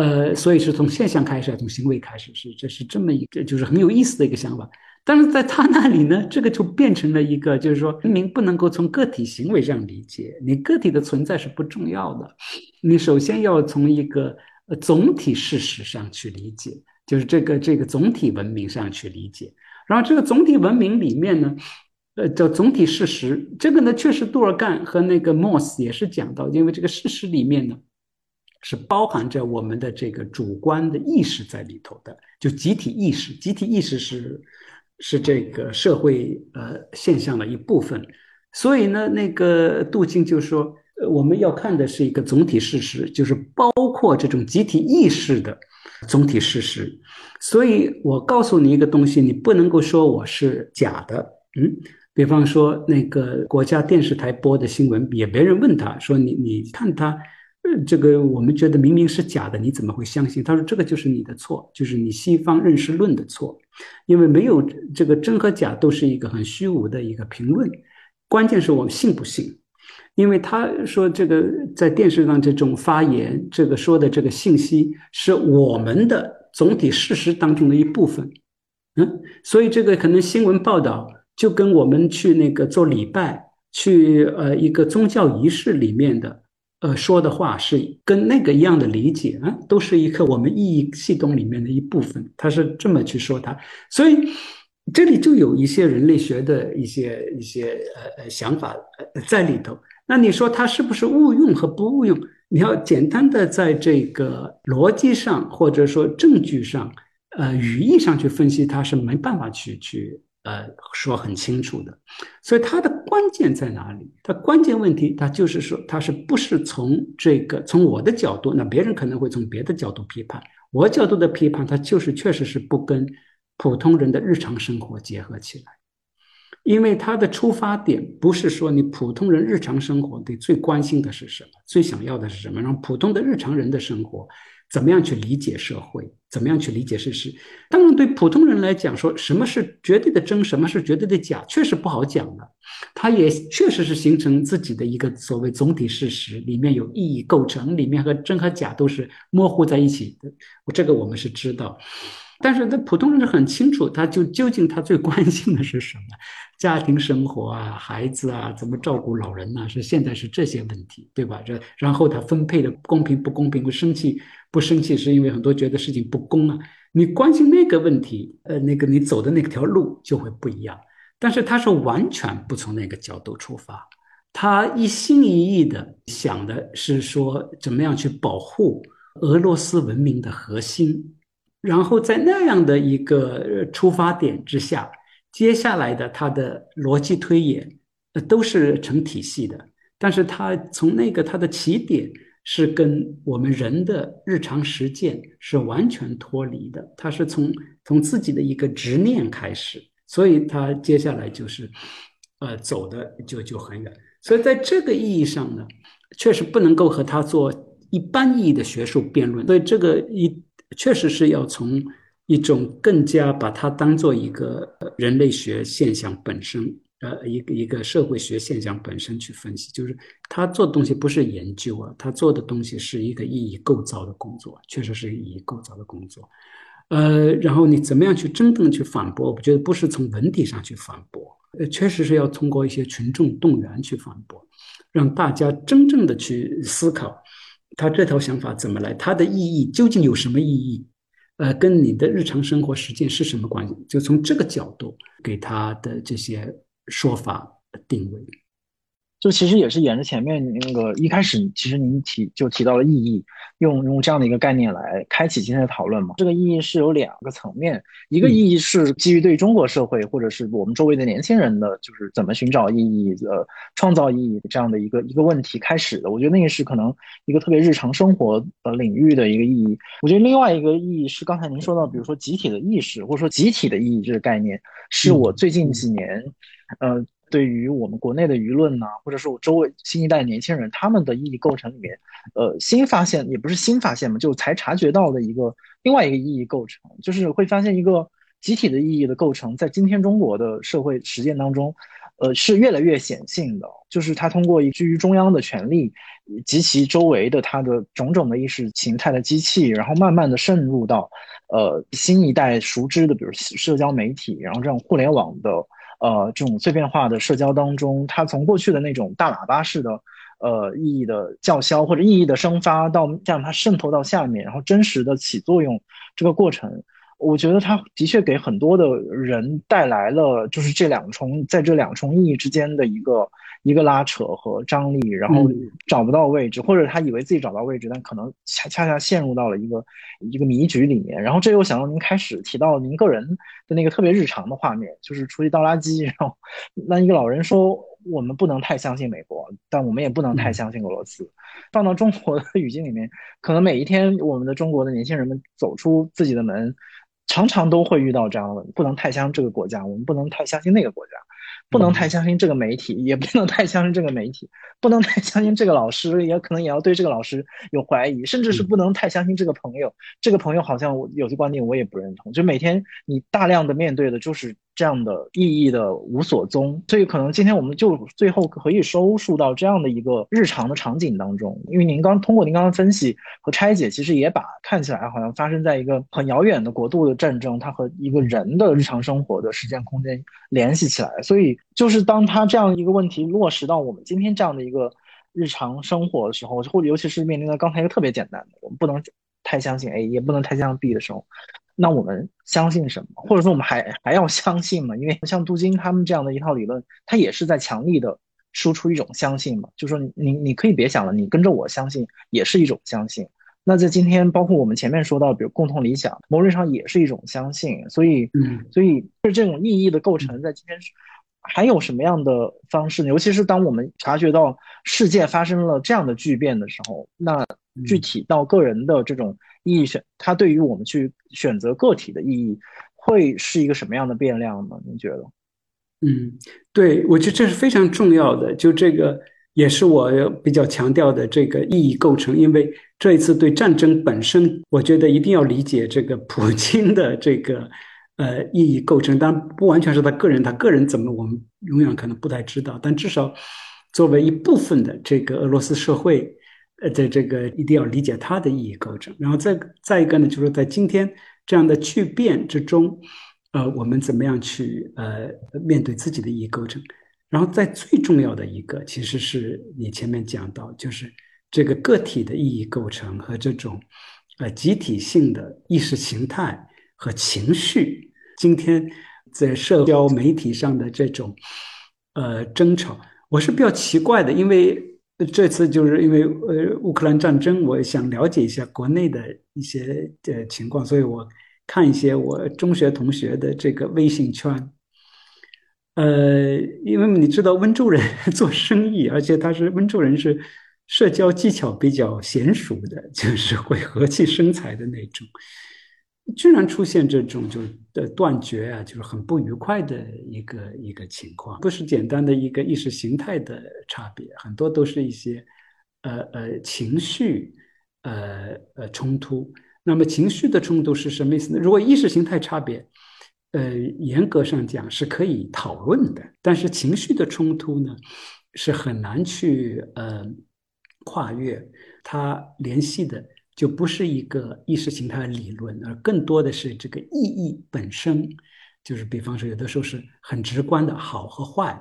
呃，所以是从现象开始，从行为开始，是这是这么一个，就是很有意思的一个想法。但是在他那里呢，这个就变成了一个，就是说人民不能够从个体行为上理解，你个体的存在是不重要的，你首先要从一个总体事实上去理解，就是这个这个总体文明上去理解。然后这个总体文明里面呢，呃，叫总体事实，这个呢确实杜尔干和那个莫斯也是讲到，因为这个事实里面呢。是包含着我们的这个主观的意识在里头的，就集体意识。集体意识是是这个社会呃现象的一部分。所以呢，那个杜静就说，我们要看的是一个总体事实，就是包括这种集体意识的总体事实。所以我告诉你一个东西，你不能够说我是假的。嗯，比方说那个国家电视台播的新闻，也没人问他说你你看他。这个我们觉得明明是假的，你怎么会相信？他说这个就是你的错，就是你西方认识论的错，因为没有这个真和假都是一个很虚无的一个评论，关键是我们信不信？因为他说这个在电视上这种发言，这个说的这个信息是我们的总体事实当中的一部分，嗯，所以这个可能新闻报道就跟我们去那个做礼拜，去呃一个宗教仪式里面的。呃，说的话是跟那个一样的理解啊，都是一个我们意义系统里面的一部分。他是这么去说它，所以这里就有一些人类学的一些一些呃呃想法在里头。那你说它是不是误用和不误用？你要简单的在这个逻辑上或者说证据上，呃，语义上去分析，它是没办法去去。呃，说很清楚的，所以它的关键在哪里？它关键问题，它就是说，它是不是从这个从我的角度，那别人可能会从别的角度批判。我角度的批判，它就是确实是不跟普通人的日常生活结合起来，因为它的出发点不是说你普通人日常生活的最关心的是什么，最想要的是什么，让普通的日常人的生活。怎么样去理解社会？怎么样去理解事实？当然，对普通人来讲，说什么是绝对的真，什么是绝对的假，确实不好讲的。它也确实是形成自己的一个所谓总体事实，里面有意义构成，里面和真和假都是模糊在一起的。这个我们是知道。但是，他普通人是很清楚，他就究竟他最关心的是什么？家庭生活啊，孩子啊，怎么照顾老人呢？是现在是这些问题，对吧？这然后他分配的公平不公平？不生气不生气，是因为很多觉得事情不公啊。你关心那个问题，呃，那个你走的那条路就会不一样。但是他是完全不从那个角度出发，他一心一意的想的是说，怎么样去保护俄罗斯文明的核心。然后在那样的一个出发点之下，接下来的他的逻辑推演，呃，都是成体系的。但是他从那个他的起点是跟我们人的日常实践是完全脱离的。他是从从自己的一个执念开始，所以他接下来就是，呃，走的就就很远。所以在这个意义上呢，确实不能够和他做一般意义的学术辩论。所以这个一。确实是要从一种更加把它当做一个人类学现象本身，呃，一个一个社会学现象本身去分析，就是他做的东西不是研究啊，他做的东西是一个意义构造的工作，确实是意义构造的工作。呃，然后你怎么样去真正去反驳？我觉得不是从文体上去反驳，呃，确实是要通过一些群众动员去反驳，让大家真正的去思考。他这套想法怎么来？它的意义究竟有什么意义？呃，跟你的日常生活实践是什么关系？就从这个角度给他的这些说法定位。就其实也是沿着前面那个一开始，其实您提就提到了意义，用用这样的一个概念来开启今天的讨论嘛。这个意义是有两个层面，一个意义是基于对中国社会或者是我们周围的年轻人的，就是怎么寻找意义、呃创造意义这样的一个一个问题开始的。我觉得那个是可能一个特别日常生活呃领域的一个意义。我觉得另外一个意义是刚才您说到，比如说集体的意识或者说集体的意义这个概念，是我最近几年，呃。对于我们国内的舆论呢，或者说我周围新一代年轻人他们的意义构成里面，呃，新发现也不是新发现嘛，就才察觉到的一个另外一个意义构成，就是会发现一个集体的意义的构成，在今天中国的社会实践当中，呃，是越来越显性的，就是他通过居于中央的权力及其周围的他的种种的意识形态的机器，然后慢慢的渗入到呃新一代熟知的，比如社交媒体，然后这种互联网的。呃，这种碎片化的社交当中，它从过去的那种大喇叭式的，呃，意义的叫嚣或者意义的生发，到让它渗透到下面，然后真实的起作用，这个过程，我觉得它的确给很多的人带来了，就是这两重在这两重意义之间的一个。一个拉扯和张力，然后找不到位置，或者他以为自己找到位置，但可能恰恰恰陷入到了一个一个迷局里面。然后这又想到您开始提到您个人的那个特别日常的画面，就是出去倒垃圾，然后那一个老人说：“我们不能太相信美国，但我们也不能太相信俄罗斯。”放到中国的语境里面，可能每一天我们的中国的年轻人们走出自己的门，常常都会遇到这样的问题：不能太相信这个国家，我们不能太相信那个国家。不能太相信这个媒体，也不能太相信这个媒体，不能太相信这个老师，也可能也要对这个老师有怀疑，甚至是不能太相信这个朋友。这个朋友好像我有些观点我也不认同。就每天你大量的面对的就是这样的意义的无所踪，所以可能今天我们就最后可以收束到这样的一个日常的场景当中。因为您刚通过您刚刚分析和拆解，其实也把看起来好像发生在一个很遥远的国度的战争，它和一个人的日常生活的时间空间联系起来，所以。就是当他这样一个问题落实到我们今天这样的一个日常生活的时候，或者尤其是面临的刚才一个特别简单的，我们不能太相信 A，也不能太相信 B 的时候，那我们相信什么？或者说我们还还要相信吗？因为像杜金他们这样的一套理论，他也是在强力的输出一种相信嘛，就说你你可以别想了，你跟着我相信也是一种相信。那在今天，包括我们前面说到，比如共同理想，某种意义上也是一种相信。所以，嗯，所以是这种意义的构成，在今天是。还有什么样的方式呢？尤其是当我们察觉到世界发生了这样的巨变的时候，那具体到个人的这种意义选，它对于我们去选择个体的意义，会是一个什么样的变量呢？您觉得？嗯，对，我觉得这是非常重要的。就这个也是我比较强调的这个意义构成，因为这一次对战争本身，我觉得一定要理解这个普京的这个。呃，意义构成，当然不完全是他个人，他个人怎么，我们永远可能不太知道。但至少作为一部分的这个俄罗斯社会，呃，在这个一定要理解它的意义构成。然后再再一个呢，就是在今天这样的巨变之中，呃，我们怎么样去呃面对自己的意义构成？然后在最重要的一个，其实是你前面讲到，就是这个个体的意义构成和这种呃集体性的意识形态和情绪。今天在社交媒体上的这种呃争吵，我是比较奇怪的，因为这次就是因为呃乌克兰战争，我想了解一下国内的一些呃情况，所以我看一些我中学同学的这个微信圈。呃，因为你知道温州人做生意，而且他是温州人，是社交技巧比较娴熟的，就是会和气生财的那种。居然出现这种就是的断绝啊，就是很不愉快的一个一个情况，不是简单的一个意识形态的差别，很多都是一些呃呃情绪呃呃冲突。那么情绪的冲突是什么意思呢？如果意识形态差别，呃，严格上讲是可以讨论的，但是情绪的冲突呢，是很难去呃跨越，它联系的。就不是一个意识形态的理论，而更多的是这个意义本身。就是比方说，有的时候是很直观的好和坏，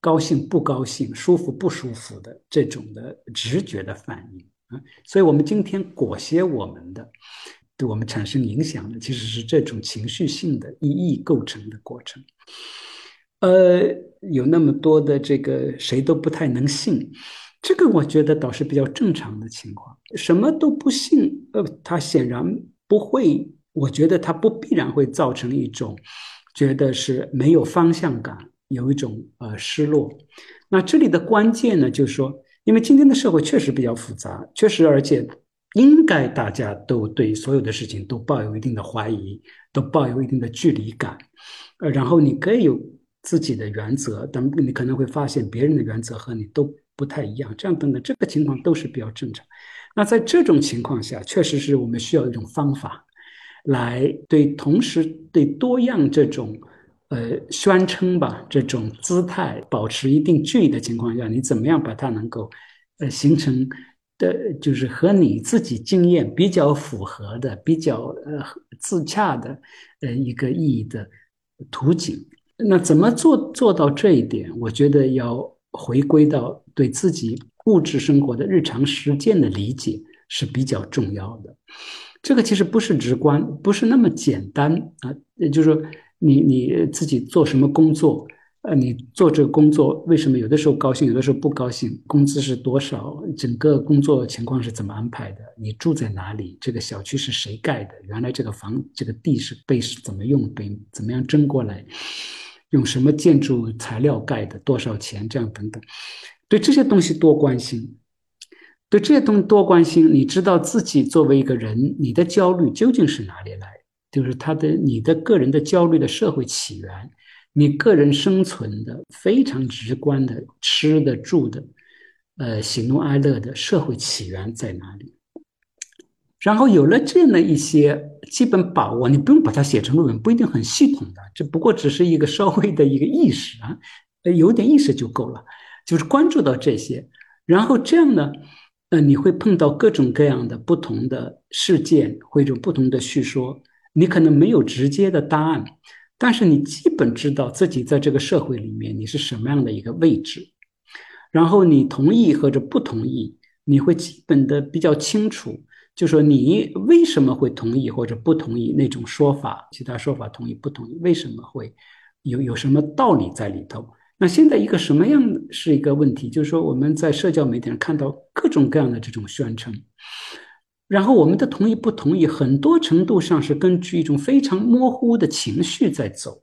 高兴不高兴，舒服不舒服的这种的直觉的反应啊。所以，我们今天裹挟我们的，对我们产生影响的，其实是这种情绪性的意义构成的过程。呃，有那么多的这个谁都不太能信，这个我觉得倒是比较正常的情况。什么都不信，呃，他显然不会，我觉得他不必然会造成一种觉得是没有方向感，有一种呃失落。那这里的关键呢，就是说，因为今天的社会确实比较复杂，确实而且。应该大家都对所有的事情都抱有一定的怀疑，都抱有一定的距离感，呃，然后你可以有自己的原则，但你可能会发现别人的原则和你都不太一样，这样等等，这个情况都是比较正常。那在这种情况下，确实是我们需要一种方法，来对同时对多样这种呃宣称吧这种姿态保持一定距离的情况下，你怎么样把它能够呃形成。的就是和你自己经验比较符合的、比较呃自洽的呃一个意义的图景。那怎么做做到这一点？我觉得要回归到对自己物质生活的日常实践的理解是比较重要的。这个其实不是直观，不是那么简单啊。也就是说，你你自己做什么工作？呃，你做这个工作，为什么有的时候高兴，有的时候不高兴？工资是多少？整个工作情况是怎么安排的？你住在哪里？这个小区是谁盖的？原来这个房、这个地是被怎么用？被怎么样征过来？用什么建筑材料盖的？多少钱？这样等等，对这些东西多关心，对这些东西多关心。你知道自己作为一个人，你的焦虑究竟是哪里来？就是他的你的个人的焦虑的社会起源。你个人生存的非常直观的吃的住的，呃，喜怒哀乐的社会起源在哪里？然后有了这样的一些基本把握，你不用把它写成论文，不一定很系统的，只不过只是一个稍微的一个意识啊，有点意识就够了，就是关注到这些。然后这样呢，呃，你会碰到各种各样的不同的事件或者不同的叙说，你可能没有直接的答案。但是你基本知道自己在这个社会里面你是什么样的一个位置，然后你同意或者不同意，你会基本的比较清楚，就说你为什么会同意或者不同意那种说法，其他说法同意不同意，为什么会有有什么道理在里头？那现在一个什么样是一个问题？就是说我们在社交媒体上看到各种各样的这种宣称。然后我们的同意不同意，很多程度上是根据一种非常模糊的情绪在走，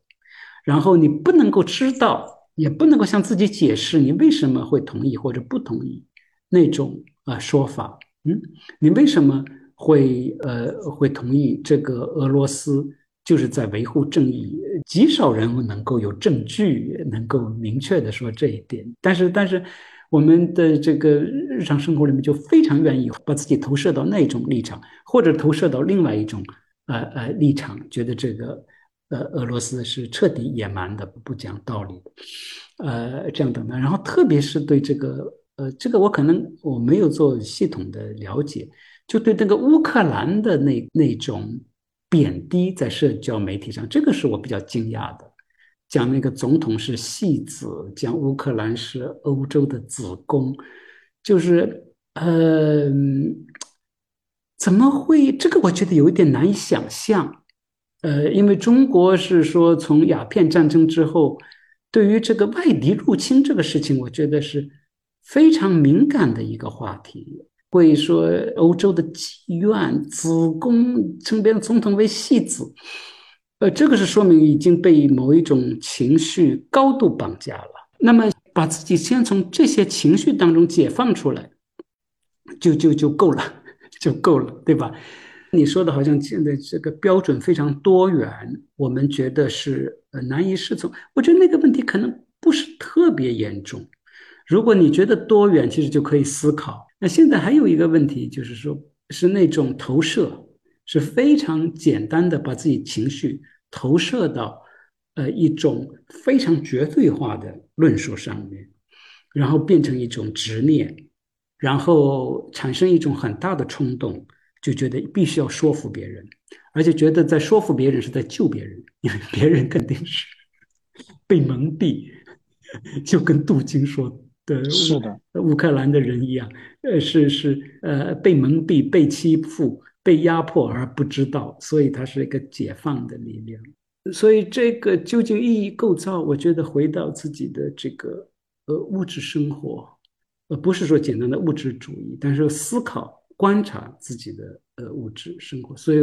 然后你不能够知道，也不能够向自己解释你为什么会同意或者不同意那种啊说法。嗯，你为什么会呃会同意这个俄罗斯就是在维护正义？极少人能够有证据能够明确的说这一点，但是但是。我们的这个日常生活里面，就非常愿意把自己投射到那种立场，或者投射到另外一种呃呃立场，觉得这个呃俄罗斯是彻底野蛮的、不讲道理的，呃这样等等。然后特别是对这个呃这个，我可能我没有做系统的了解，就对那个乌克兰的那那种贬低在社交媒体上，这个是我比较惊讶的。讲那个总统是戏子，讲乌克兰是欧洲的子宫，就是呃，怎么会这个？我觉得有一点难以想象。呃，因为中国是说从鸦片战争之后，对于这个外敌入侵这个事情，我觉得是非常敏感的一个话题。会说欧洲的妓院子宫称别人总统为戏子。呃，这个是说明已经被某一种情绪高度绑架了。那么，把自己先从这些情绪当中解放出来，就就就够了，就够了，对吧？你说的好像现在这个标准非常多元，我们觉得是呃难以适从。我觉得那个问题可能不是特别严重。如果你觉得多远，其实就可以思考。那现在还有一个问题，就是说是那种投射。是非常简单的，把自己情绪投射到，呃，一种非常绝对化的论述上面，然后变成一种执念，然后产生一种很大的冲动，就觉得必须要说服别人，而且觉得在说服别人是在救别人，因为别人肯定是被蒙蔽，就跟杜金说的，是的，乌克兰的人一样，呃，是是呃被蒙蔽、被欺负。被压迫而不知道，所以它是一个解放的力量。所以这个究竟意义构造，我觉得回到自己的这个呃物质生活，呃不是说简单的物质主义，但是思考观察自己的呃物质生活。所以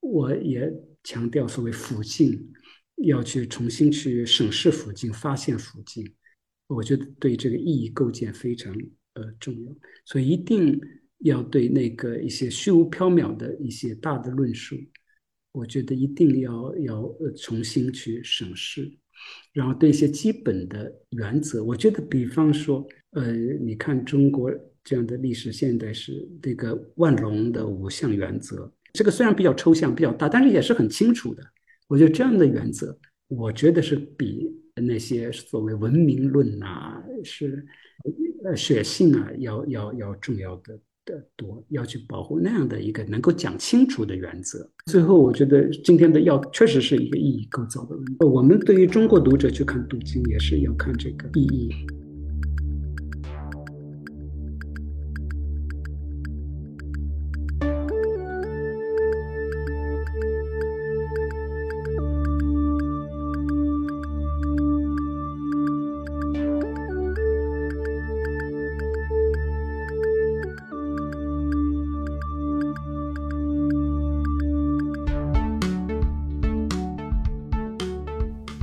我也强调所谓辅境，要去重新去审视辅境，发现辅境。我觉得对这个意义构建非常呃重要，所以一定要对那个一些虚无缥缈的一些大的论述。我觉得一定要要呃重新去审视，然后对一些基本的原则，我觉得比方说，呃，你看中国这样的历史现代史，这个万隆的五项原则，这个虽然比较抽象、比较大，但是也是很清楚的。我觉得这样的原则，我觉得是比那些所谓文明论呐，是呃血性啊，要要要重要的。的多要去保护那样的一个能够讲清楚的原则。最后，我觉得今天的要确实是一个意义构造的问题。我们对于中国读者去看杜经，也是要看这个意义。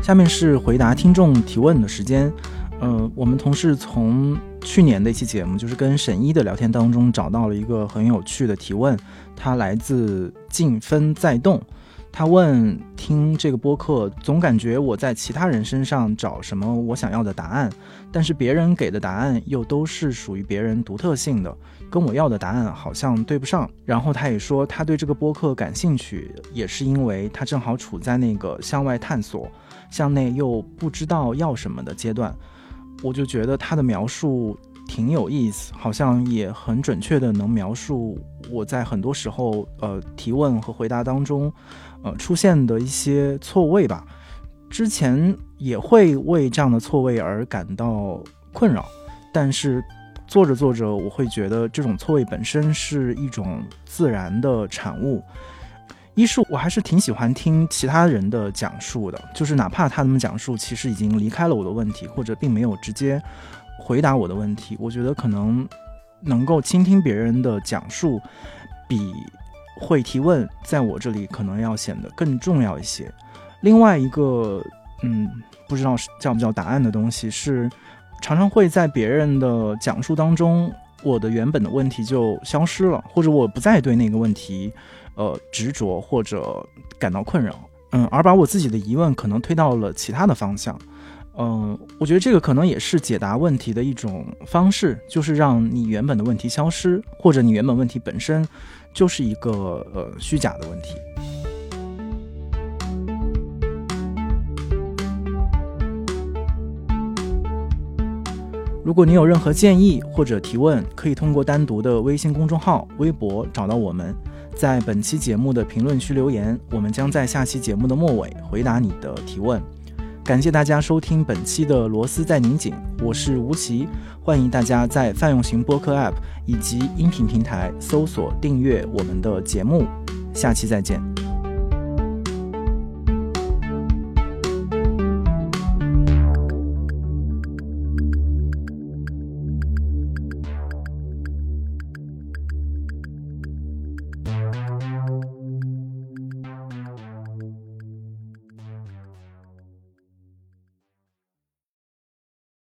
下面是回答听众提问的时间。呃，我们同事从去年的一期节目，就是跟沈一的聊天当中找到了一个很有趣的提问，他来自静分在动。他问：听这个播客，总感觉我在其他人身上找什么我想要的答案，但是别人给的答案又都是属于别人独特性的，跟我要的答案好像对不上。然后他也说，他对这个播客感兴趣，也是因为他正好处在那个向外探索、向内又不知道要什么的阶段。我就觉得他的描述挺有意思，好像也很准确的能描述我在很多时候呃提问和回答当中。呃，出现的一些错位吧，之前也会为这样的错位而感到困扰，但是做着做着，我会觉得这种错位本身是一种自然的产物。一是，我还是挺喜欢听其他人的讲述的，就是哪怕他们讲述其实已经离开了我的问题，或者并没有直接回答我的问题，我觉得可能能够倾听别人的讲述，比。会提问，在我这里可能要显得更重要一些。另外一个，嗯，不知道是叫不叫答案的东西，是常常会在别人的讲述当中，我的原本的问题就消失了，或者我不再对那个问题，呃，执着或者感到困扰，嗯，而把我自己的疑问可能推到了其他的方向，嗯，我觉得这个可能也是解答问题的一种方式，就是让你原本的问题消失，或者你原本问题本身。就是一个呃虚假的问题。如果你有任何建议或者提问，可以通过单独的微信公众号、微博找到我们，在本期节目的评论区留言，我们将在下期节目的末尾回答你的提问。感谢大家收听本期的《螺丝在拧紧》，我是吴奇，欢迎大家在泛用型播客 App 以及音频平台搜索订阅我们的节目，下期再见。